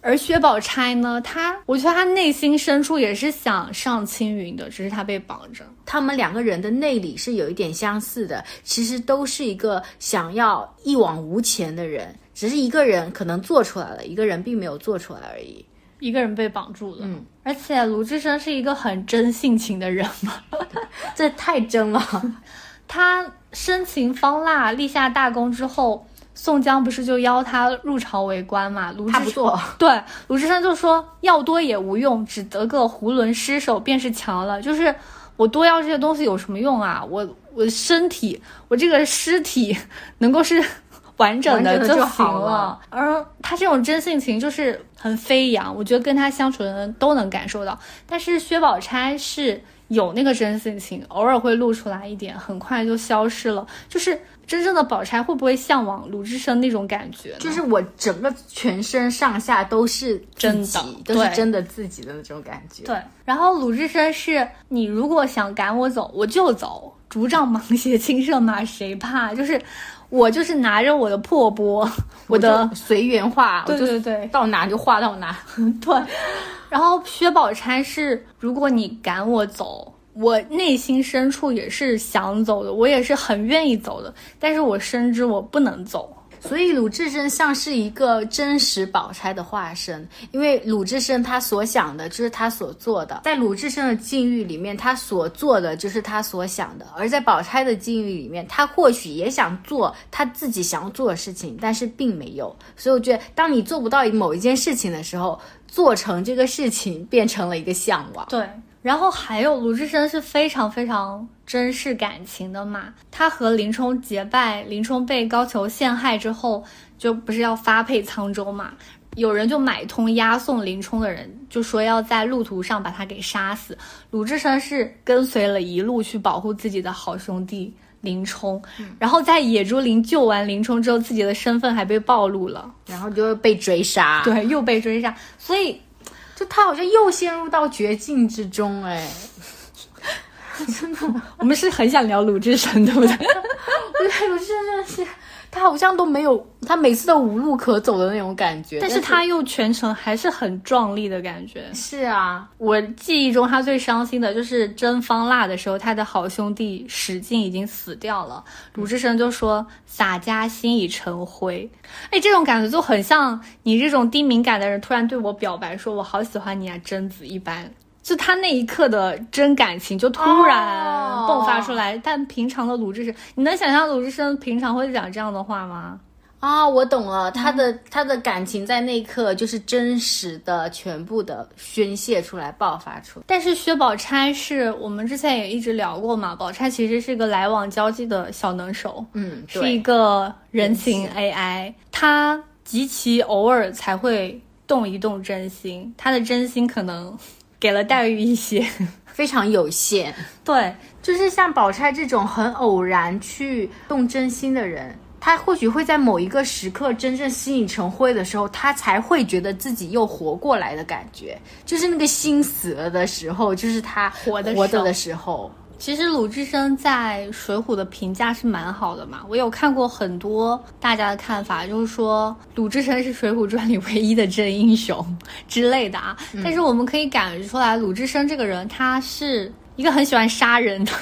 而薛宝钗呢，她我觉得她内心深处也是想上青云的，只是她被绑着。他们两个人的内里是有一点相似的，其实都是一个想要一往无前的人，只是一个人可能做出来了，一个人并没有做出来而已。一个人被绑住了，嗯。而且鲁智深是一个很真性情的人嘛，这太真了。他深情方腊立下大功之后。宋江不是就邀他入朝为官嘛？卢志他不做，对鲁智深就说要多也无用，只得个囫囵尸首便是强了。就是我多要这些东西有什么用啊？我我身体，我这个尸体 能够是 完整的就行好了而他这种真性情就是很飞扬，我觉得跟他相处的人都能感受到。但是薛宝钗是有那个真性情，偶尔会露出来一点，很快就消失了。就是真正的宝钗会不会向往鲁智深那种感觉？就是我整个全身上下都是真的都是真的自己的那种感觉。对，然后鲁智深是你如果想赶我走，我就走，竹杖芒鞋 轻胜马，谁怕？就是我就是拿着我的破钵，我的就随缘画，对对对到哪就画到哪。对。然后薛宝钗是，如果你赶我走，我内心深处也是想走的，我也是很愿意走的，但是我深知我不能走。所以鲁智深像是一个真实宝钗的化身，因为鲁智深他所想的就是他所做的，在鲁智深的境遇里面，他所做的就是他所想的；而在宝钗的境遇里面，他或许也想做他自己想要做的事情，但是并没有。所以我觉得，当你做不到某一件事情的时候，做成这个事情变成了一个向往。对，然后还有鲁智深是非常非常珍视感情的嘛。他和林冲结拜，林冲被高俅陷害之后，就不是要发配沧州嘛？有人就买通押送林冲的人，就说要在路途上把他给杀死。鲁智深是跟随了一路去保护自己的好兄弟林冲，然后在野猪林救完林冲之后，自己的身份还被暴露了，然后就会被追杀，，对，又被追杀，所以就他好像又陷入到绝境之中，哎，我们是很想聊鲁智深，对不对？对，鲁智深真的是，他好像都没有，他每次都无路可走的那种感觉。但是他又全程还是很壮丽的感觉。是啊，我记忆中他最伤心的就是真方腊的时候，他的好兄弟史进已经死掉了，鲁智深就说“洒家心已成灰”，哎，这种感觉就很像你这种低敏感的人突然对我表白说“我好喜欢你啊，贞子”一般。就他那一刻的真感情就突然哦迸发出来，但平常的鲁智深，你能想象鲁智深平常会讲这样的话吗？啊，我懂了，他的、他的感情在那一刻就是真实的、全部的宣泄出来、爆发出来。但是薛宝钗是我们之前也一直聊过嘛，宝钗其实是个来往交际的小能手，嗯，是一个人情 AI，她极其偶尔才会动一动真心，她的真心可能给了黛玉一些。非常有限。对，就是像宝钗这种很偶然去动真心的人，他或许会在某一个时刻真正吸引成灰的时候，他才会觉得自己又活过来的感觉。就是那个心死了的时候，就是他活的活着的时候。其实鲁智深在《水浒》的评价是蛮好的嘛，我有看过很多大家的看法，就是说鲁智深是《水浒传》里唯一的真英雄之类的啊。但是我们可以感觉出来，鲁智深这个人他是一个很喜欢杀人的，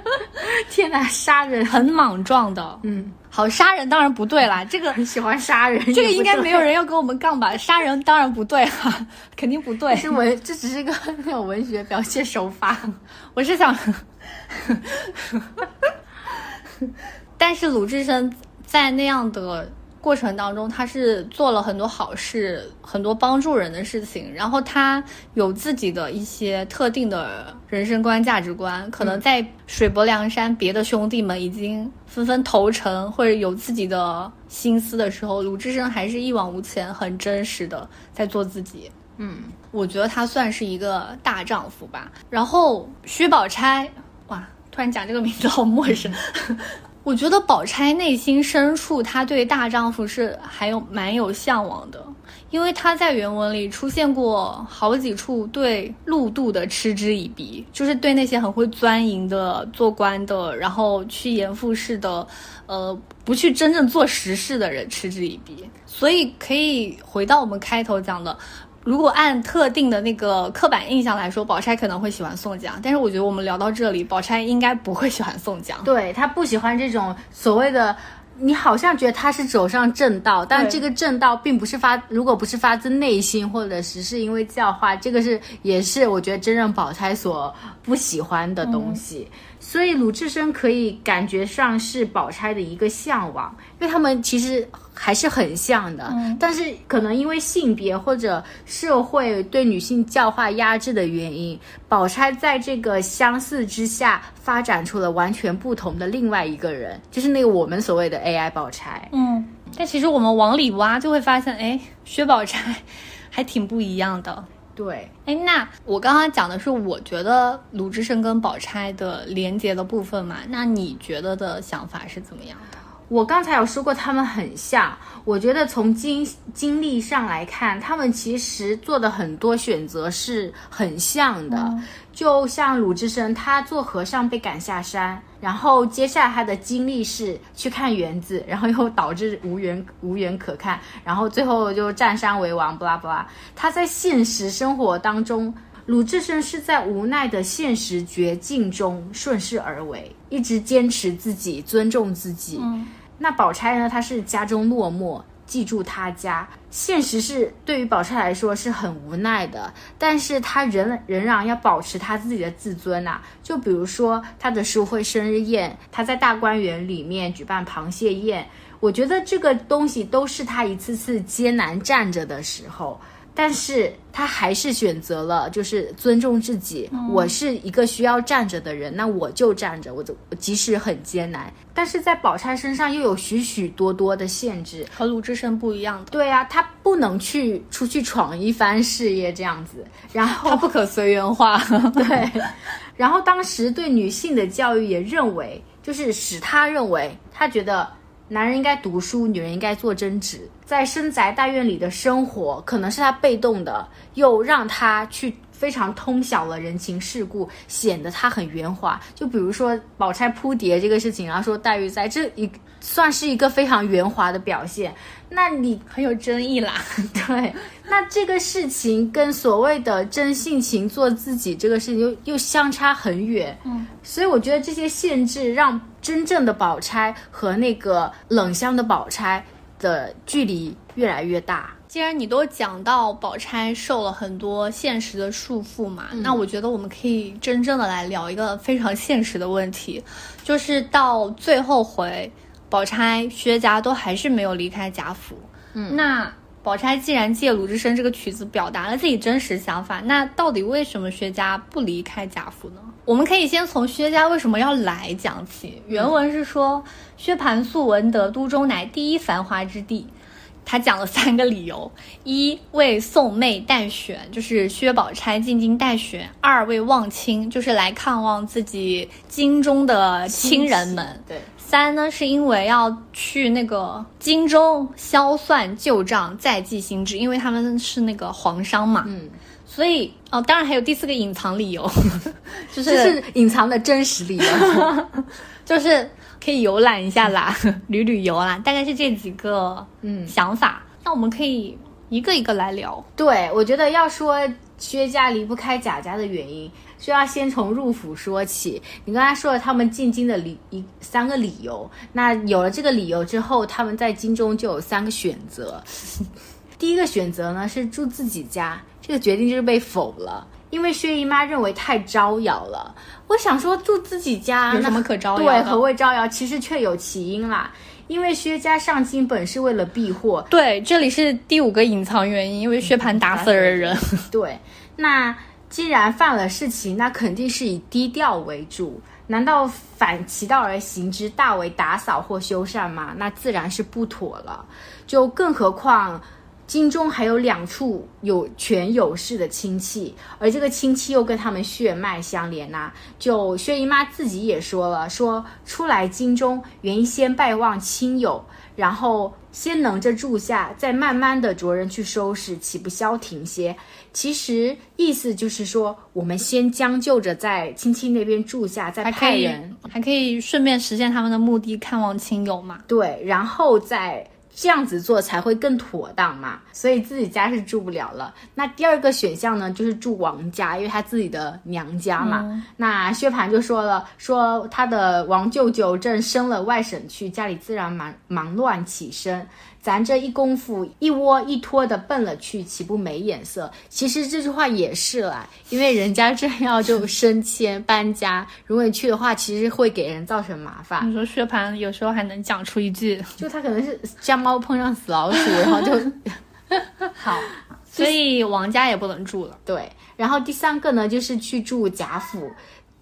天哪，杀人！很莽撞的。嗯，好，杀人当然不对啦，这个很喜欢杀人，这个应该没有人要跟我们杠吧？杀人当然不对哈、肯定不对。是文，这只是一个 那种文学表现手法。我是想，但是鲁智深在那样的过程当中，他是做了很多好事，很多帮助人的事情，然后他有自己的一些特定的人生观、价值观，可能在水泊梁山，别的兄弟们已经纷纷投诚或者有自己的心思的时候，鲁智深还是一往无前，很真实的在做自己。嗯，我觉得他算是一个大丈夫吧。然后薛宝钗，哇，突然讲这个名字好陌生。我觉得宝钗内心深处，她对大丈夫是还有蛮有向往的，因为她在原文里出现过好几处对陆渡的嗤之以鼻，就是对那些很会钻营的做官的，然后趋炎附势的，呃，不去真正做实事的人嗤之以鼻。所以可以回到我们开头讲的，如果按特定的那个刻板印象来说，宝钗可能会喜欢宋江，但是我觉得我们聊到这里，宝钗应该不会喜欢宋江。对他不喜欢这种所谓的。你好像觉得他是走上正道，但这个正道并不是发，如果不是发自内心，或者是是因为教化，这个是也是我觉得真正宝钗所不喜欢的东西。所以鲁智深可以感觉上是宝钗的一个向往，因为他们其实还是很像的，但是可能因为性别或者社会对女性教化压制的原因，宝钗在这个相似之下发展出了完全不同的另外一个人，就是那个我们所谓的 AI 宝钗。嗯，但其实我们往里挖就会发现，哎，薛宝钗还挺不一样的。对，哎，那我刚刚讲的是我觉得鲁智深跟宝钗的连接的部分嘛，那你觉得的想法是怎么样的？我刚才有说过他们很像，我觉得从经经历上来看，他们其实做的很多选择是很像的。就像鲁智深，他做和尚被赶下山，然后接下来他的经历是去看园子，然后又导致无缘无缘可看，然后最后就占山为王，不拉不拉。他在现实生活当中，鲁智深是在无奈的现实绝境中顺势而为，一直坚持自己，尊重自己。那宝钗呢？她是家中落寞，寄住他家。现实是对于宝钗来说是很无奈的，但是她仍仍然要保持她自己的自尊呐。就比如说她的书会生日宴，她在大观园里面举办螃蟹宴，我觉得这个东西都是她一次次艰难站着的时候。但是他还是选择了，就是尊重自己。我是一个需要站着的人，那我就站着。我就即使很艰难，但是在宝钗身上又有许许多多的限制，和鲁智深不一样的。对啊，他不能去出去闯一番事业这样子，然后他不可随缘化。对，然后当时对女性的教育也认为，就是使他认为，他觉得。男人应该读书，女人应该做争执。在深宅大院里的生活，可能是他被动的，又让他去非常通晓了人情世故，显得他很圆滑。就比如说宝钗扑蝶这个事情，然后说黛玉在这一算是一个非常圆滑的表现。那你很有争议啦，对。那这个事情跟所谓的真性情做自己这个事情又又相差很远。嗯，所以我觉得这些限制让。真正的宝钗和那个冷香的宝钗的距离越来越大。既然你都讲到宝钗受了很多现实的束缚嘛，那我觉得我们可以真正的来聊一个非常现实的问题，就是到最后回，宝钗、薛家都还是没有离开贾府。嗯，那。宝钗既然借鲁智深这个曲子表达了自己真实想法，那到底为什么薛家不离开贾府呢？我们可以先从薛家为什么要来讲起。原文是说，薛蟠素闻得都中乃第一繁华之地，他讲了三个理由：一为送妹待选，就是薛宝钗进京待选；二为望亲，就是来看望自己京中的亲人们。对。三呢，是因为要去那个京中消算旧账，再记新知，因为他们是那个皇商嘛。嗯，所以哦，当然还有第四个隐藏理由，就是隐藏的真实理由，就是可以游览一下啦，旅旅游啦，大概是这几个嗯想法。那我们可以一个一个来聊。对，我觉得要说薛家离不开贾家的原因。就要先从入府说起。你刚才说了他们进京的理一三个理由，那有了这个理由之后，他们在京中就有三个选择。第一个选择呢是住自己家，这个决定就是被否了，因为薛姨妈认为太招摇了。我想说住自己家有什么可招摇？对，何谓招摇？其实确有其因啦，因为薛家上京本是为了避祸。对，这里是第五个隐藏原因，因为薛蟠打死了人。对，那。既然犯了事情，那肯定是以低调为主。难道反其道而行之，大为打扫或修缮吗？那自然是不妥了。就更何况，京中还有两处有权有势的亲戚，而这个亲戚又跟他们血脉相连呐。就薛姨妈自己也说了，说出来京中原先拜望亲友。然后先能着住下，再慢慢的着人去收拾，岂不消停些？其实意思就是说，我们先将就着在亲戚那边住下，再派人，还可以顺便实现他们的目的，看望亲友嘛。对，然后再这样子做才会更妥当嘛，所以自己家是住不了了。那第二个选项呢，就是住王家，因为他自己的娘家嘛。那薛蟠就说了，说他的王舅舅正升了外省去，家里自然忙忙乱起身。咱这一功夫一窝一拖的奔了去，岂不没眼色？其实这句话也是啦，因为人家正要就升迁搬家，如果你去的话，其实会给人造成麻烦。你说薛蟠有时候还能讲出一句，就他可能是家猫碰上死老鼠，然后就 好，所以王家也不能住了。对，然后第三个呢，就是去住贾府，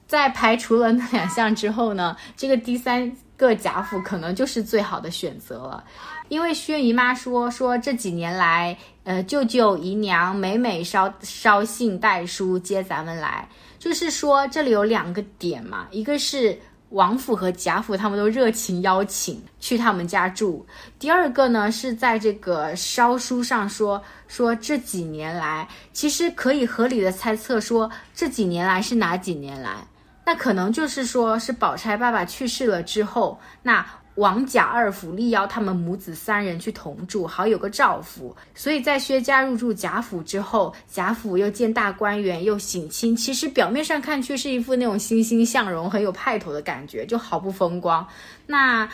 在排除了那两项之后呢，这个第三个贾府可能就是最好的选择了。因为薛姨妈说说这几年来，呃，舅舅姨娘每每捎捎信带书接咱们来，就是说这里有两个点嘛，一个是王府和贾府他们都热情邀请去他们家住，第二个呢是在这个烧书上说说这几年来，其实可以合理的猜测说这几年来是哪几年来，那可能就是说是宝钗爸爸去世了之后，那。王贾二府力邀他们母子三人去同住，好有个照拂。所以在薛家入住贾府之后，贾府又见大观园，又省亲，其实表面上看去是一副那种欣欣向荣、很有派头的感觉，就毫不风光。那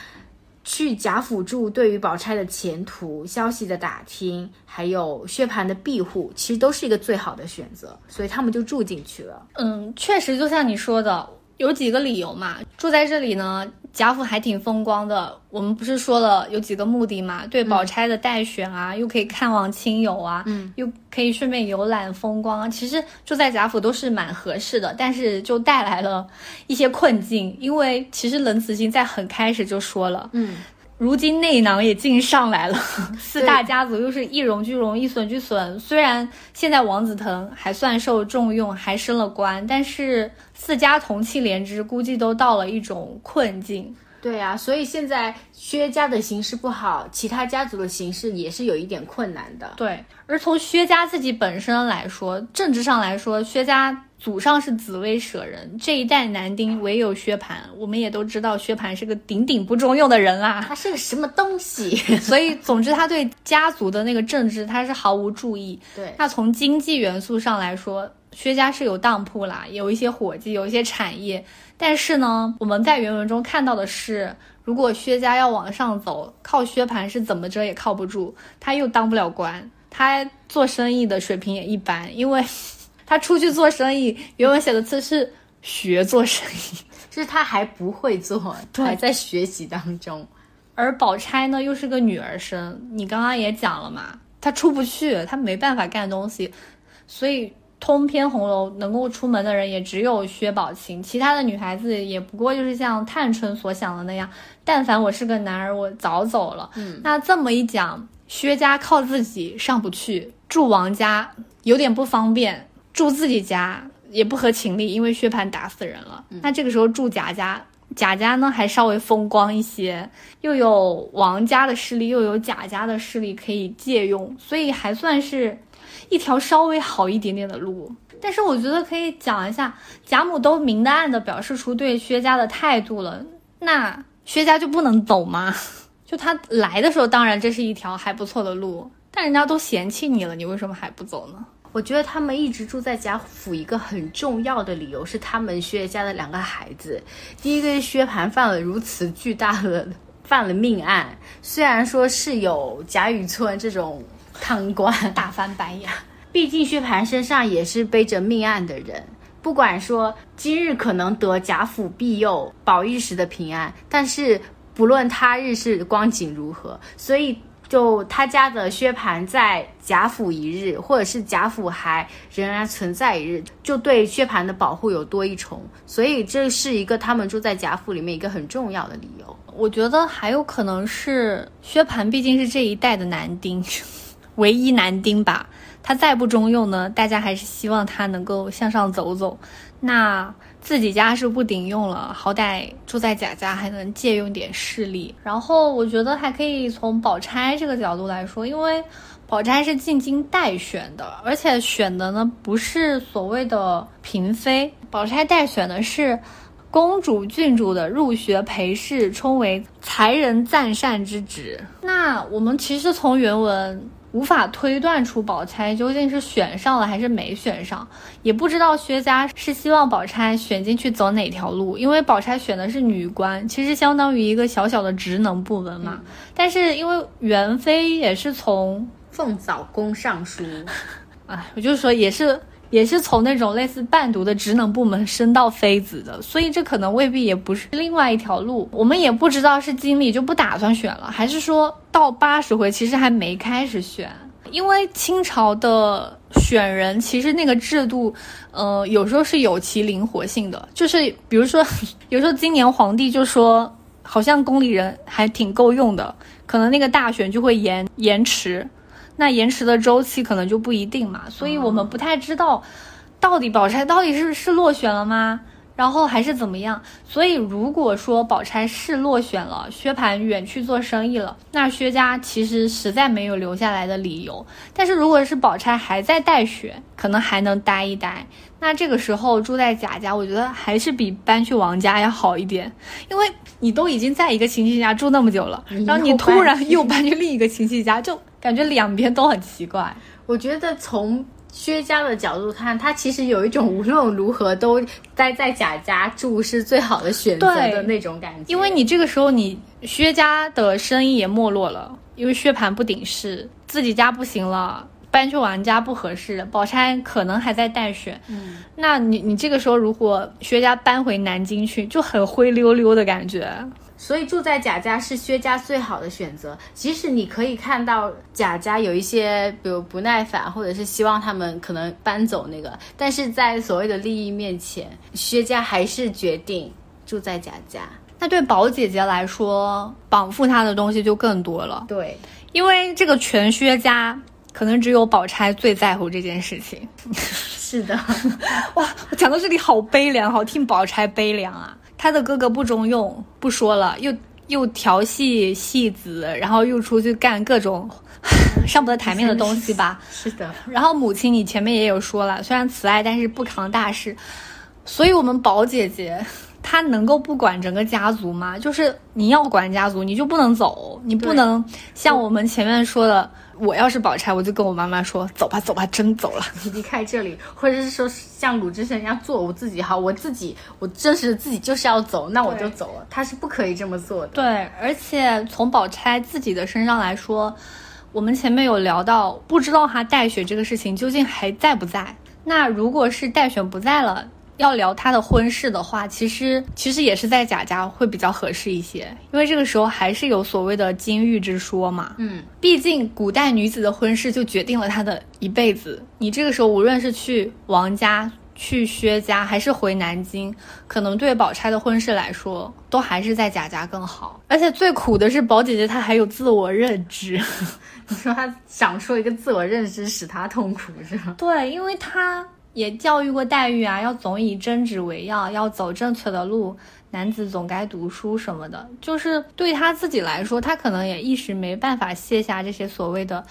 去贾府住，对于宝钗的前途、消息的打听，还有薛蟠的庇护，其实都是一个最好的选择。所以他们就住进去了。嗯，确实，就像你说的。有几个理由嘛？住在这里呢，贾府还挺风光的。我们不是说了有几个目的嘛？对宝钗的待选啊，又可以看望亲友啊，嗯，又可以顺便游览风光。其实住在贾府都是蛮合适的，但是就带来了一些困境。因为其实冷子兴在很开始就说了，嗯。如今内囊也尽上来了，四大家族又是一荣俱荣，一损俱损。虽然现在王子腾还算受重用，还升了官，但是四家同气连枝，估计都到了一种困境。对啊，所以现在薛家的形势不好，其他家族的形势也是有一点困难的。对，而从薛家自己本身来说，政治上来说，薛家。祖上是紫薇舍人，这一代男丁唯有薛蟠。我们也都知道，薛蟠是个顶顶不中用的人啦。他是个什么东西？所以，总之，他对家族的那个政治，他是毫无注意。对，那从经济元素上来说，薛家是有当铺啦，有一些伙计，有一些产业。但是呢，我们在原文中看到的是，如果薛家要往上走，靠薛蟠是怎么着也靠不住。他又当不了官，他做生意的水平也一般，因为。他出去做生意，原文写的字是学做生意，就是他还不会做，还在学习当中。而宝钗呢，又是个女儿身，你刚刚也讲了嘛，她出不去，她没办法干东西，所以通篇红楼能够出门的人也只有薛宝琴，其他的女孩子也不过就是像探春所想的那样，但凡我是个男儿，我早走了。嗯，那这么一讲，薛家靠自己上不去，住王家有点不方便。住自己家也不合情理，因为薛蟠打死人了。那这个时候住贾家，贾家呢还稍微风光一些，又有王家的势力，又有贾家的势力可以借用，所以还算是一条稍微好一点点的路。但是我觉得可以讲一下，贾母都明的暗的表示出对薛家的态度了，那薛家就不能走吗？就他来的时候，当然这是一条还不错的路，但人家都嫌弃你了，你为什么还不走呢？我觉得他们一直住在贾府，一个很重要的理由是他们薛家的两个孩子。第一个是薛蟠犯了如此巨大的犯了命案，虽然说是有贾雨村这种贪官 大翻白眼，毕竟薛蟠身上也是背着命案的人。不管说今日可能得贾府庇佑，保一时的平安，但是不论他日是光景如何，所以。就他家的薛蟠在贾府一日，或者是贾府还仍然存在一日，就对薛蟠的保护有多一重，所以这是一个他们住在贾府里面一个很重要的理由。我觉得还有可能是薛蟠毕竟是这一代的男丁，唯一男丁吧。他再不中用呢，大家还是希望他能够向上走走。那。自己家是不顶用了，好歹住在贾家还能借用点势力。然后我觉得还可以从宝钗这个角度来说，因为宝钗是进京待选的，而且选的呢不是所谓的嫔妃，宝钗待选的是公主、郡主的入学陪侍，称为才人赞善之职。那我们其实从原文。无法推断出宝钗究竟是选上了还是没选上，也不知道薛家是希望宝钗选进去走哪条路，因为宝钗选的是女官，其实相当于一个小小的职能部门嘛。但是因为元妃也是从凤藻宫尚书，哎，我就说也是。也是从那种类似伴读的职能部门升到妃子的，所以这可能未必也不是另外一条路。我们也不知道是经理就不打算选了，还是说到八十回其实还没开始选。因为清朝的选人其实那个制度，呃，有时候是有其灵活性的。就是比如说，有时候今年皇帝就说好像宫里人还挺够用的，可能那个大选就会延延迟。那延迟的周期可能就不一定嘛，所以我们不太知道，到底宝钗到底是是落选了吗？然后还是怎么样？所以如果说宝钗是落选了，薛蟠远去做生意了，那薛家其实实在没有留下来的理由。但是如果是宝钗还在待选，可能还能待一待。那这个时候住在贾家，我觉得还是比搬去王家要好一点，因为你都已经在一个亲戚家住那么久了，然后你突然又搬去另一个亲戚家，就。感觉两边都很奇怪。我觉得从薛家的角度看，他其实有一种无论如何都待在贾家住是最好的选择的那种感觉。因为你这个时候，你薛家的生意也没落了，因为薛蟠不顶事，自己家不行了，搬去王家不合适。宝钗可能还在待选，嗯，那你你这个时候如果薛家搬回南京去，就很灰溜溜的感觉。所以住在贾家是薛家最好的选择，即使你可以看到贾家有一些，比如不耐烦，或者是希望他们可能搬走那个，但是在所谓的利益面前，薛家还是决定住在贾家。那对宝姐姐来说，绑缚她的东西就更多了。对，因为这个全薛家可能只有宝钗最在乎这件事情。是的，哇，我讲到这里好悲凉，好替宝钗悲凉啊。他的哥哥不中用，不说了，又又调戏戏子，然后又出去干各种 上不得台面的东西吧。是的。然后母亲，你前面也有说了，虽然慈爱，但是不扛大事。所以，我们宝姐姐她能够不管整个家族吗？就是你要管家族，你就不能走，你不能像我们前面说的。我要是宝钗，我就跟我妈妈说：“走吧，走吧，真走了，你离开这里。”或者是说像鲁智深一样做我自己好，我自己，我真实自己就是要走，那我就走了。他是不可以这么做的。对，而且从宝钗自己的身上来说，我们前面有聊到，不知道她待选这个事情究竟还在不在。那如果是带血不在了。要聊他的婚事的话，其实其实也是在贾家会比较合适一些，因为这个时候还是有所谓的金玉之说嘛。嗯，毕竟古代女子的婚事就决定了她的一辈子。你这个时候无论是去王家、去薛家，还是回南京，可能对宝钗的婚事来说，都还是在贾家更好。而且最苦的是宝姐姐她还有自我认知，你说她想说一个自我认知使她痛苦是吗？对，因为她。也教育过黛玉啊，要总以真旨为要，要走正确的路。男子总该读书什么的，就是对他自己来说，他可能也一时没办法卸下这些所谓的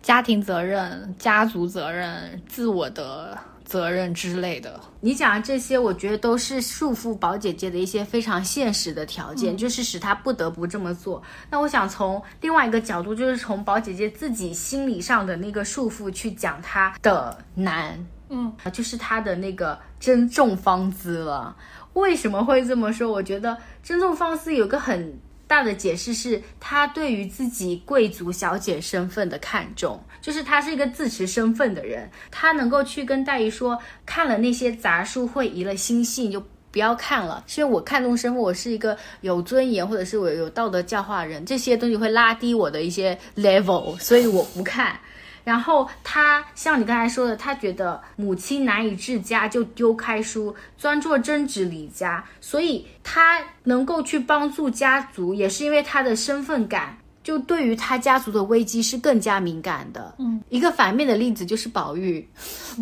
家庭责任、家族责任、自我的责任之类的。你讲的这些，我觉得都是束缚宝姐姐的一些非常现实的条件，就是使她不得不这么做。那我想从另外一个角度，就是从宝姐姐自己心理上的那个束缚去讲她的难。嗯，就是他的那个珍重芳姿了。为什么会这么说？我觉得珍重芳姿有个很大的解释，是他对于自己贵族小姐身份的看重，就是他是一个自持身份的人，他能够去跟黛玉说，看了那些杂书会移了心性，就不要看了。是因为我看重身份，我是一个有尊严或者是我有道德教化人，这些东西会拉低我的一些 level，所以我不看。然后他像你刚才说的，他觉得母亲难以治家，就丢开书，专做争执离家，所以他能够去帮助家族，也是因为他的身份感。就对于他家族的危机是更加敏感的。嗯，一个反面的例子就是宝玉，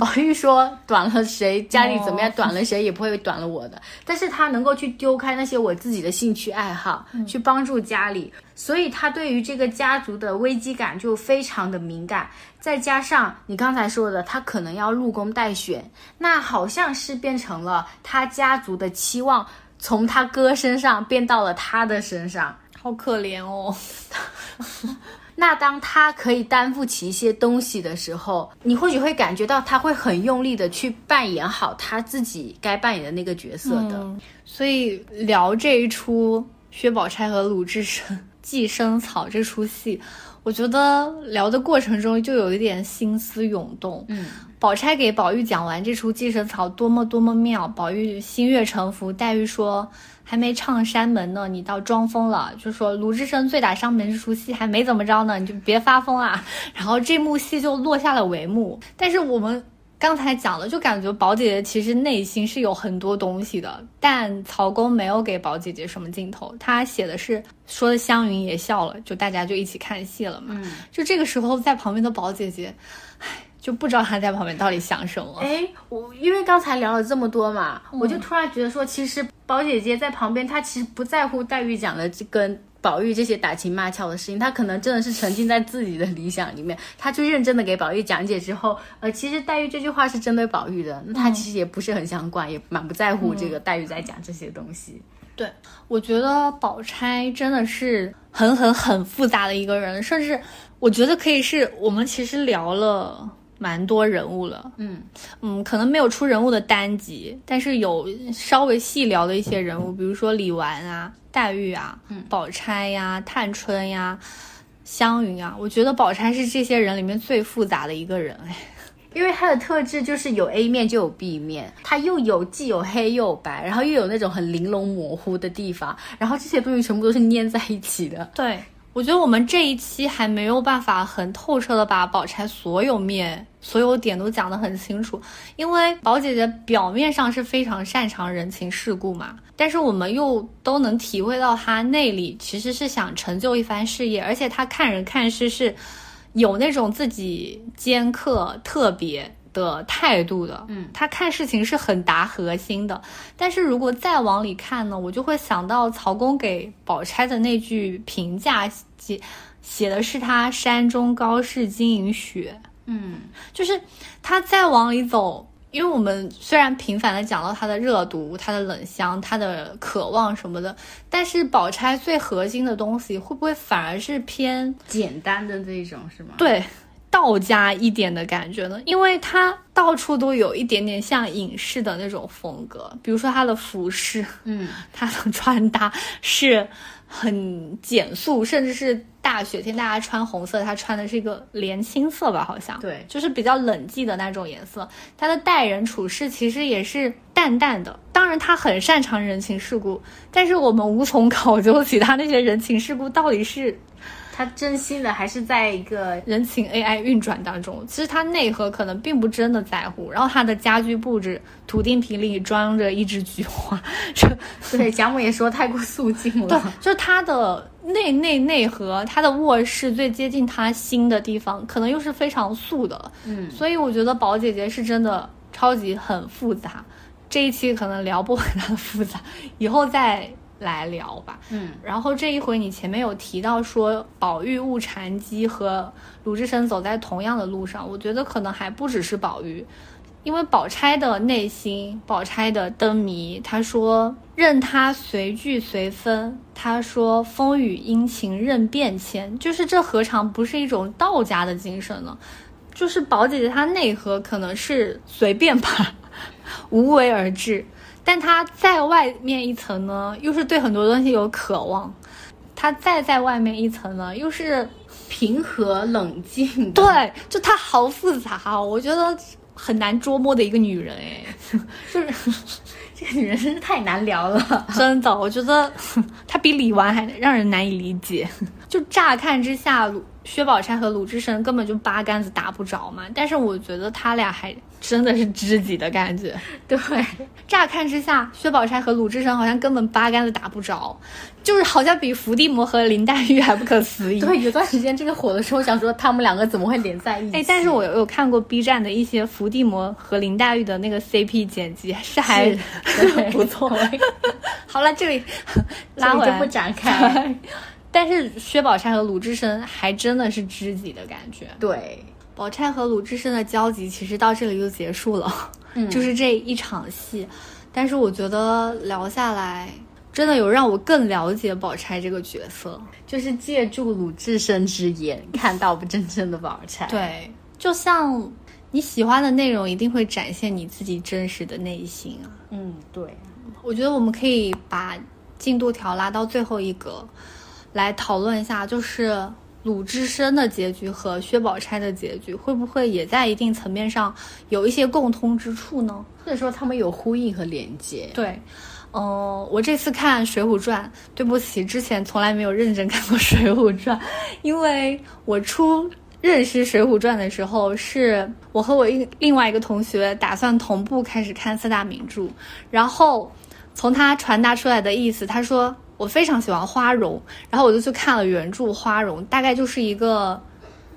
宝玉说短了谁家里怎么样，短了谁也不会短了我的。但是他能够去丢开那些我自己的兴趣爱好，去帮助家里，所以他对于这个家族的危机感就非常的敏感。再加上你刚才说的，他可能要入宫待选，那好像是变成了他家族的期望。从他哥身上变到了他的身上。好可怜哦。那当他可以担负起一些东西的时候，你或许会感觉到他会很用力的去扮演好他自己该扮演的那个角色的。所以聊这一出薛宝钗和鲁智深寄生草这出戏，我觉得聊的过程中就有一点心思涌动。嗯，宝钗给宝玉讲完这出寄生草多么多么妙，宝玉心悦诚服。黛玉说。还没唱山门呢，你倒装疯了。就说鲁智深醉打山门这出戏还没怎么着呢，你就别发疯啊。然后这幕戏就落下了帷幕。但是我们刚才讲了，就感觉宝姐姐其实内心是有很多东西的，但曹公没有给宝姐姐什么镜头，他写的是说的湘云也笑了，就大家就一起看戏了嘛。嗯，就这个时候在旁边的宝姐姐，唉。就不知道她在旁边到底想什么。哎，我因为刚才聊了这么多嘛，我就突然觉得说，其实宝姐姐在旁边，她其实不在乎黛玉讲的这跟宝玉这些打情骂俏的事情，他可能真的是沉浸在自己的理想里面，他就认真的给宝玉讲解之后，呃，其实黛玉这句话是针对宝玉的，那他其实也不是很想管，也蛮不在乎这个黛玉在讲这些东西。对，我觉得宝钗真的是很很很复杂的一个人，甚至我觉得可以是我们其实聊了。蛮多人物了，嗯。嗯，可能没有出人物的单集，但是有稍微细聊的一些人物，比如说李纨啊、黛玉啊、宝钗呀、探春呀、湘云啊，我觉得宝钗是这些人里面最复杂的一个人，哎，因为她的特质就是有 A 面就有 B 面，她又有既有黑又有白，然后又有那种很玲珑模糊的地方，然后这些东西全部都是粘在一起的，对。我觉得我们这一期还没有办法很透彻的把宝钗所有面、所有点都讲得很清楚，因为宝姐姐表面上是非常擅长人情世故嘛，但是我们又都能体会到她内里其实是想成就一番事业，而且她看人看事是有那种自己尖刻特别。的态度的，嗯，他看事情是很达核心的。但是如果再往里看呢，我就会想到曹公给宝钗的那句评价，写写的是他山中高士晶莹雪，嗯，就是他再往里走，因为我们虽然频繁的讲到他的热毒、他的冷香、他的渴望什么的，但是宝钗最核心的东西会不会反而是偏简单的这一种，是吗？对。道家一点的感觉呢，因为它到处都有一点点像影视的那种风格，比如说他的服饰，嗯，他的穿搭是很简素，甚至是大雪天大家穿红色，他穿的是一个连青色吧，好像，对，就是比较冷寂的那种颜色。他的待人处事其实也是淡淡的，当然他很擅长人情世故，但是我们无从考究起他那些人情世故到底是。他真心的还是在一个人情 AI 运转当中，其实他内核可能并不真的在乎。然后他的家居布置，图钉瓶里装着一只菊花，这对贾母也说太过素净了。对，就是他的内内内核，他的卧室最接近他心的地方，可能又是非常素的。嗯，所以我觉得宝姐姐是真的超级很复杂。这一期可能聊不完她的复杂，以后再。来聊吧，嗯，然后这一回你前面有提到说宝玉误禅机和鲁智深走在同样的路上，我觉得可能还不只是宝玉，因为宝钗的内心，宝钗的灯谜，她说任他随聚随分，他说风雨阴晴任变迁，就是这何尝不是一种道家的精神呢？就是宝姐姐她内核可能是随便吧，无为而治。但他在外面一层呢，又是对很多东西有渴望；他再在外面一层呢，又是平和冷静。对，就他好复杂，我觉得很难捉摸的一个女人哎，就是 这个女人真是太难聊了，真的，我觉得她比李纨还让人难以理解。就乍看之下，鲁薛宝钗和鲁智深根本就八竿子打不着嘛，但是我觉得他俩还。真的是知己的感觉，对。乍看之下，薛宝钗和鲁智深好像根本八竿子打不着，就是好像比伏地魔和林黛玉还不可思议。对，有段时间这个火的时候，想说他们两个怎么会连在一起？哎，但是我有看过 B 站的一些伏地魔和林黛玉的那个 CP 剪辑，是还 不错。好了，这里拉回来不展开。但是薛宝钗和鲁智深还真的是知己的感觉。对。宝钗和鲁智深的交集其实到这里就结束了，嗯，就是这一场戏。但是我觉得聊下来，真的有让我更了解宝钗这个角色。就是借助鲁智深之眼，看到不真正的宝钗。对，就像你喜欢的内容，一定会展现你自己真实的内心啊。嗯，对。我觉得我们可以把进度条拉到最后一格，来讨论一下，就是鲁智深的结局和薛宝钗的结局，会不会也在一定层面上有一些共通之处呢？或者说他们有呼应和连接？对，嗯，我这次看《水浒传》，对不起，之前从来没有认真看过《水浒传》，因为我初认识《水浒传》的时候，是我和我一另外一个同学打算同步开始看四大名著，然后从他传达出来的意思，他说我非常喜欢花荣，然后我就去看了原著《花荣》，大概就是一个。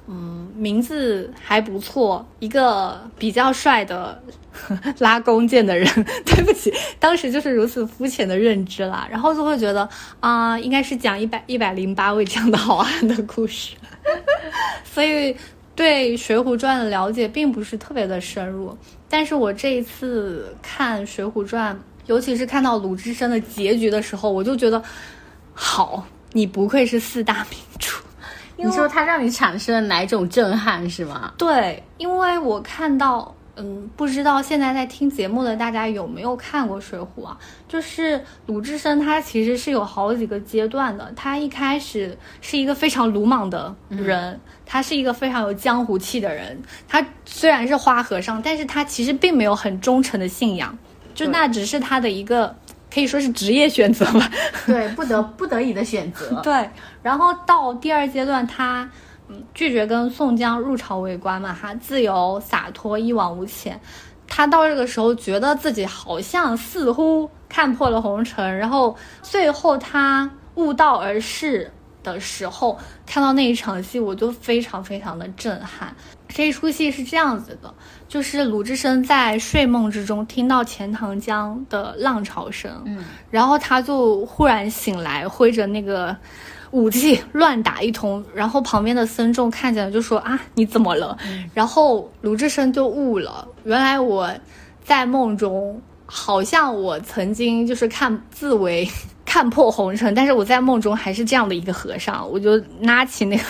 嗯，名字还不错，一个比较帅的 拉弓箭的人。对不起，当时就是如此肤浅的认知啦，然后就会觉得啊、应该是讲一百一百零八位这样的好汉的故事，所以对《水浒传》的了解并不是特别的深入。但是我这一次看《水浒传》，尤其是看到鲁智深的结局的时候，我就觉得好，你不愧是四大名著。你说他让你产生了哪种震撼是吗？对，因为我看到，嗯，不知道现在在听节目的大家有没有看过《水浒》啊？就是鲁智深他其实是有好几个阶段的。他一开始是一个非常鲁莽的人，他是一个非常有江湖气的人。他虽然是花和尚，但是他其实并没有很忠诚的信仰，就那只是他的一个可以说是职业选择吧。对，不得不得已的选择。对，然后到第二阶段，他嗯拒绝跟宋江入朝为官嘛，他自由洒脱，一往无前。他到这个时候，觉得自己好像似乎看破了红尘，然后最后他悟道而逝的时候，看到那一场戏，我就非常非常的震撼。这一出戏是这样子的，就是鲁智深在睡梦之中听到钱塘江的浪潮声，嗯，然后他就忽然醒来，挥着那个武器 乱打一通，然后旁边的僧众看见了就说啊你怎么了？然后鲁智深就悟了，原来我在梦中好像我曾经就是看自为 看破红尘，但是我在梦中还是这样的一个和尚，我就拿起那个。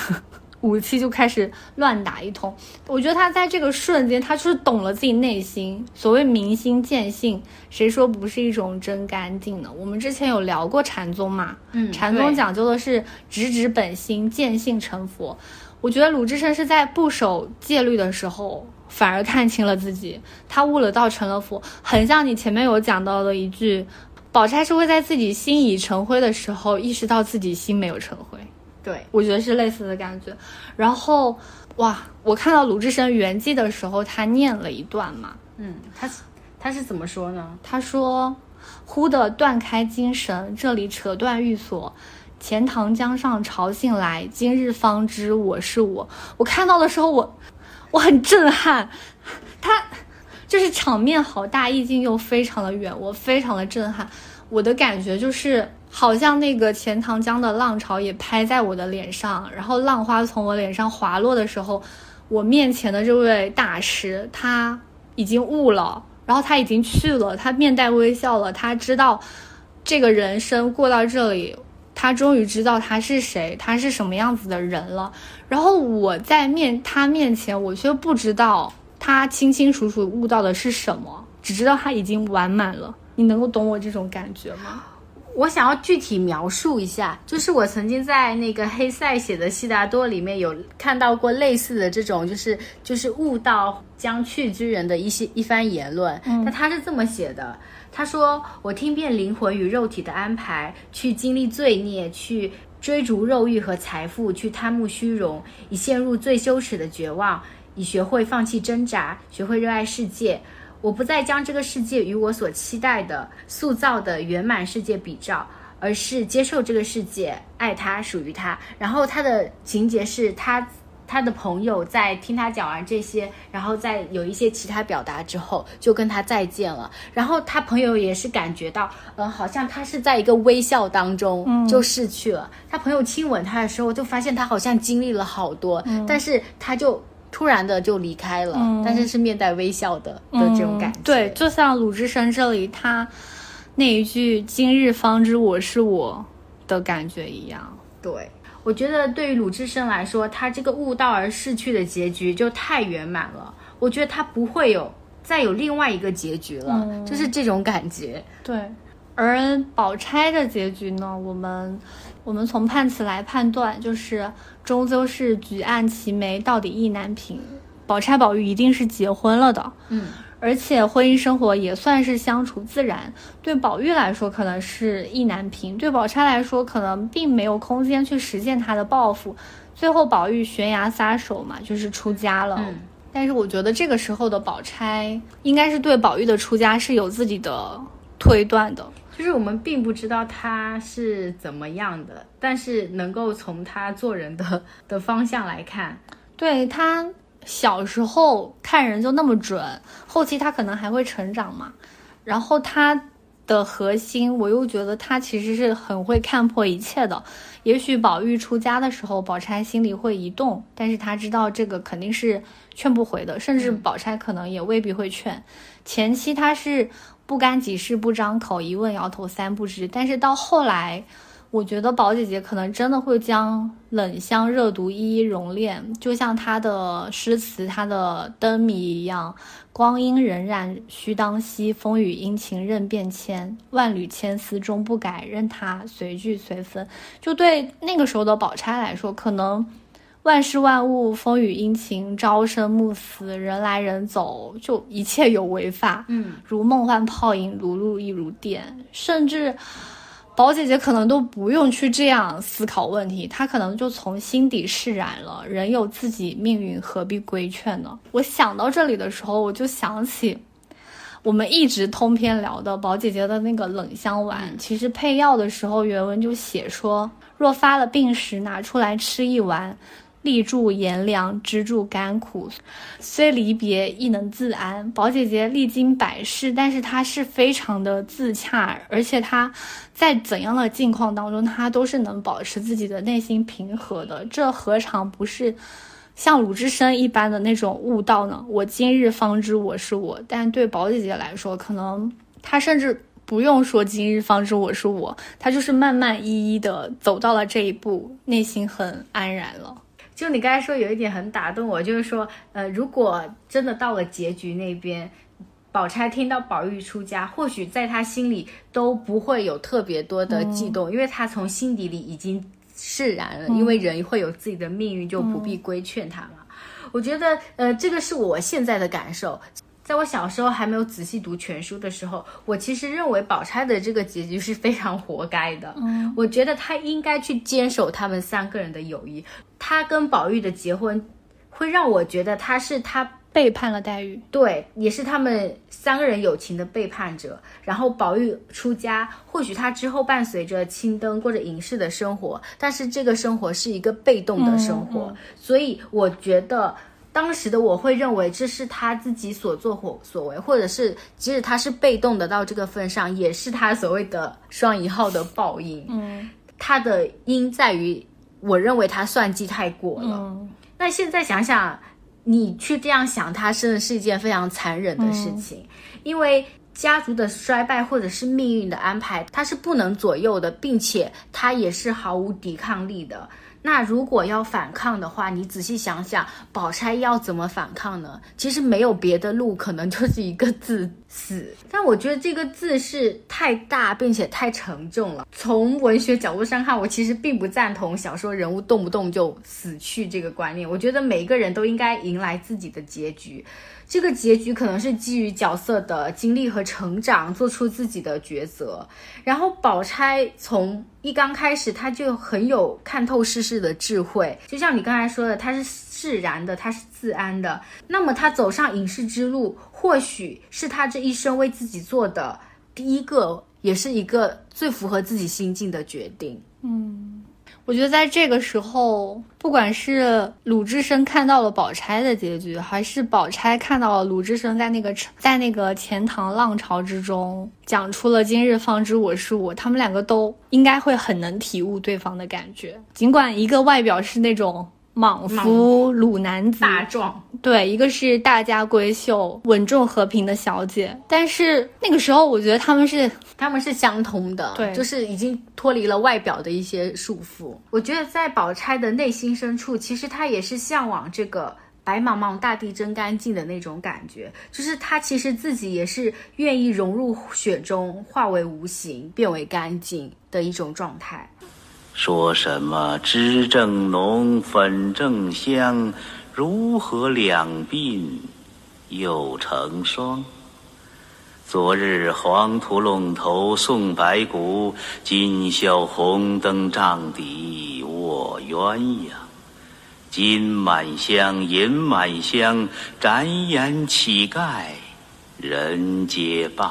武器就开始乱打一通，我觉得他在这个瞬间，他就是懂了自己内心。所谓明心见性，谁说不是一种真干净呢？我们之前有聊过禅宗嘛，嗯禅宗讲究的是直指本心，见性成佛。我觉得鲁智深是在不守戒律的时候，反而看清了自己，他悟了道，成了佛，很像你前面有讲到的一句，宝钗是会在自己心已成灰的时候，意识到自己心没有成灰。对，我觉得是类似的感觉。然后，哇，我看到鲁智深圆寂的时候，他念了一段嘛，嗯，他他是怎么说呢？他说：“忽的断开精神，这里扯断玉锁。钱塘江上潮兴来，今日方知我是我。”我看到的时候，我我很震撼，他就是场面好大，意境又非常的远，我非常的震撼。我的感觉就是，好像那个钱塘江的浪潮也拍在我的脸上，然后浪花从我脸上滑落的时候，我面前的这位大师他已经悟了，然后他已经去了，他面带微笑了，他知道这个人生过到这里，他终于知道他是谁，他是什么样子的人了。然后我在面他面前，我却不知道他清清楚楚悟到的是什么，只知道他已经完满了。你能够懂我这种感觉吗？我想要具体描述一下，就是我曾经在那个黑塞写的《悉达多》里面有看到过类似的这种，就是就是悟道将去之人的一些一番言论。嗯那他是这么写的：他说，我听遍灵魂与肉体的安排，去经历罪孽，去追逐肉欲和财富，去贪慕虚荣，以陷入最羞耻的绝望，以学会放弃挣扎，学会热爱世界。我不再将这个世界与我所期待的、塑造的圆满世界比照，而是接受这个世界，爱它，属于它。然后他的情节是他他的朋友在听他讲完这些，然后在有一些其他表达之后，就跟他再见了。然后他朋友也是感觉到，嗯、好像他是在一个微笑当中就逝去了。他朋友亲吻他的时候，就发现他好像经历了好多，但是他就。突然的就离开了，嗯但是是面带微笑的的这种感觉。嗯对，就像鲁智深这里他那一句“今日方知我是我”的感觉一样。对，我觉得对于鲁智深来说，他这个悟道而逝去的结局就太圆满了。我觉得他不会有再有另外一个结局了，嗯就是这种感觉。对，而宝钗的结局呢，我们我们从判词来判断，就是终究是举案齐眉，到底意难平。宝钗、宝玉一定是结婚了的，嗯，而且婚姻生活也算是相处自然。对宝玉来说，可能是意难平；对宝钗来说，可能并没有空间去实现她的抱负。最后，宝玉悬崖撒手嘛，就是出家了。嗯但是我觉得这个时候的宝钗应该是对宝玉的出家是有自己的推断的。就是我们并不知道他是怎么样的，但是能够从他做人的的方向来看，对他小时候看人就那么准，后期他可能还会成长嘛。然后他的核心，我又觉得他其实是很会看破一切的。也许宝玉出家的时候，宝钗心里会一动，但是他知道这个肯定是劝不回的，甚至宝钗可能也未必会劝。前期他是不干己事不张口，一问摇头三不知，但是到后来。我觉得宝姐姐可能真的会将冷香热毒一一熔炼，就像她的诗词、她的灯谜一样，光阴荏苒须当惜，风雨阴晴任变迁，万缕千丝终不改，任它随聚随分。就对那个时候的宝钗来说，可能万事万物、风雨阴晴、朝生暮死、人来人走，就一切有为法。嗯，如梦幻泡影，如露亦如电，甚至宝姐姐可能都不用去这样思考问题，她可能就从心底释然了。人有自己命运，何必规劝呢？我想到这里的时候，我就想起我们一直通篇聊的宝姐姐的那个冷香丸，其实配药的时候原文就写说，若发了病时，拿出来吃一丸。力助炎凉，支助甘苦，虽离别亦能自安。宝姐姐历经百世，但是她是非常的自洽，而且她在怎样的境况当中，她都是能保持自己的内心平和的。这何尝不是像鲁智深一般的那种悟道呢？我今日方知我是我，但对宝姐姐来说，可能她甚至。不用说今日方知我是我，她就是慢慢一一的走到了这一步，内心很安然了。就你刚才说有一点很打动我，就是说，呃，如果真的到了结局那边，宝钗听到宝玉出家，或许在她心里都不会有特别多的悸动，因为她从心底里已经释然了。因为人会有自己的命运，就不必规劝他嘛。我觉得，呃，这个是我现在的感受。在我小时候还没有仔细读全书的时候，我其实认为宝钗的这个结局是非常活该的。嗯，我觉得她应该去坚守他们三个人的友谊。她跟宝玉的结婚，会让我觉得她是她背叛了黛玉，对，也是他们三个人友情的背叛者。然后宝玉出家，或许他之后伴随着青灯过着隐士的生活，但是这个生活是一个被动的生活，嗯所以我觉得。当时的我会认为这是他自己所作所所为，或者是即使他是被动的到这个份上，也是他所谓的双引号的报应。嗯他的因在于，我认为他算计太过了。嗯那现在想想，你去这样想，他真的是一件非常残忍的事情，因为家族的衰败或者是命运的安排，他是不能左右的，并且他也是毫无抵抗力的。那如果要反抗的话，你仔细想想，宝钗要怎么反抗呢？其实没有别的路，可能就是一个字死。但我觉得这个字是太大，并且太沉重了。从文学角度上看，我其实并不赞同小说人物动不动就死去这个观念。我觉得每个人都应该迎来自己的结局。这个结局可能是基于角色的经历和成长，做出自己的抉择。然后宝钗从一刚开始，她就很有看透世事的智慧，就像你刚才说的，她是释然的，她是自安的。那么她走上隐士之路，或许是她这一生为自己做的第一个，也是一个最符合自己心境的决定。嗯，我觉得在这个时候，不管是鲁智深看到了宝钗的结局，还是宝钗看到了鲁智深在那个在那个钱塘浪潮之中讲出了“今日方知我是我”，他们两个都应该会很能体悟对方的感觉。尽管一个外表是那种莽夫、鲁男子、大壮，对，一个是大家闺秀、稳重和平的小姐。但是那个时候，我觉得他们是他们是相通的，对就是已经脱离了外表的一些束缚。我觉得在宝钗的内心深处，其实她也是向往这个。白茫茫大地真干净的那种感觉，就是她其实自己也是愿意融入雪中，化为无形，变为干净的一种状态。说什么脂正浓，粉正香，如何两鬓又成霜？昨日黄土陇头送白骨，今宵红灯帐底卧鸳鸯。金满箱，银满箱，展眼乞丐人皆谤。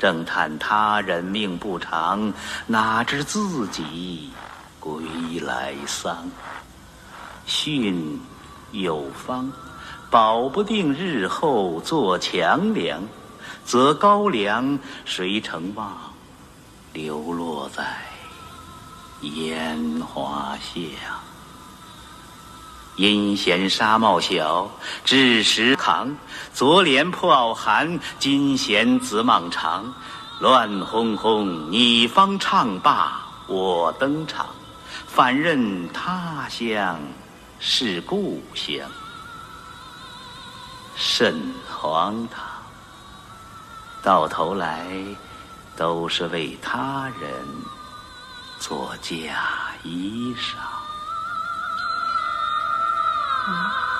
正叹他人命不长，哪知自己归来丧。训有方，保不定日后做强梁，则高粱谁成望，流落在烟花巷。阴闲纱帽小，致时扛。昨怜破袄寒，今嫌紫蟒长。乱哄哄，你方唱罢我登场，反认他乡是故乡，甚荒唐！到头来，都是为他人做嫁衣裳。好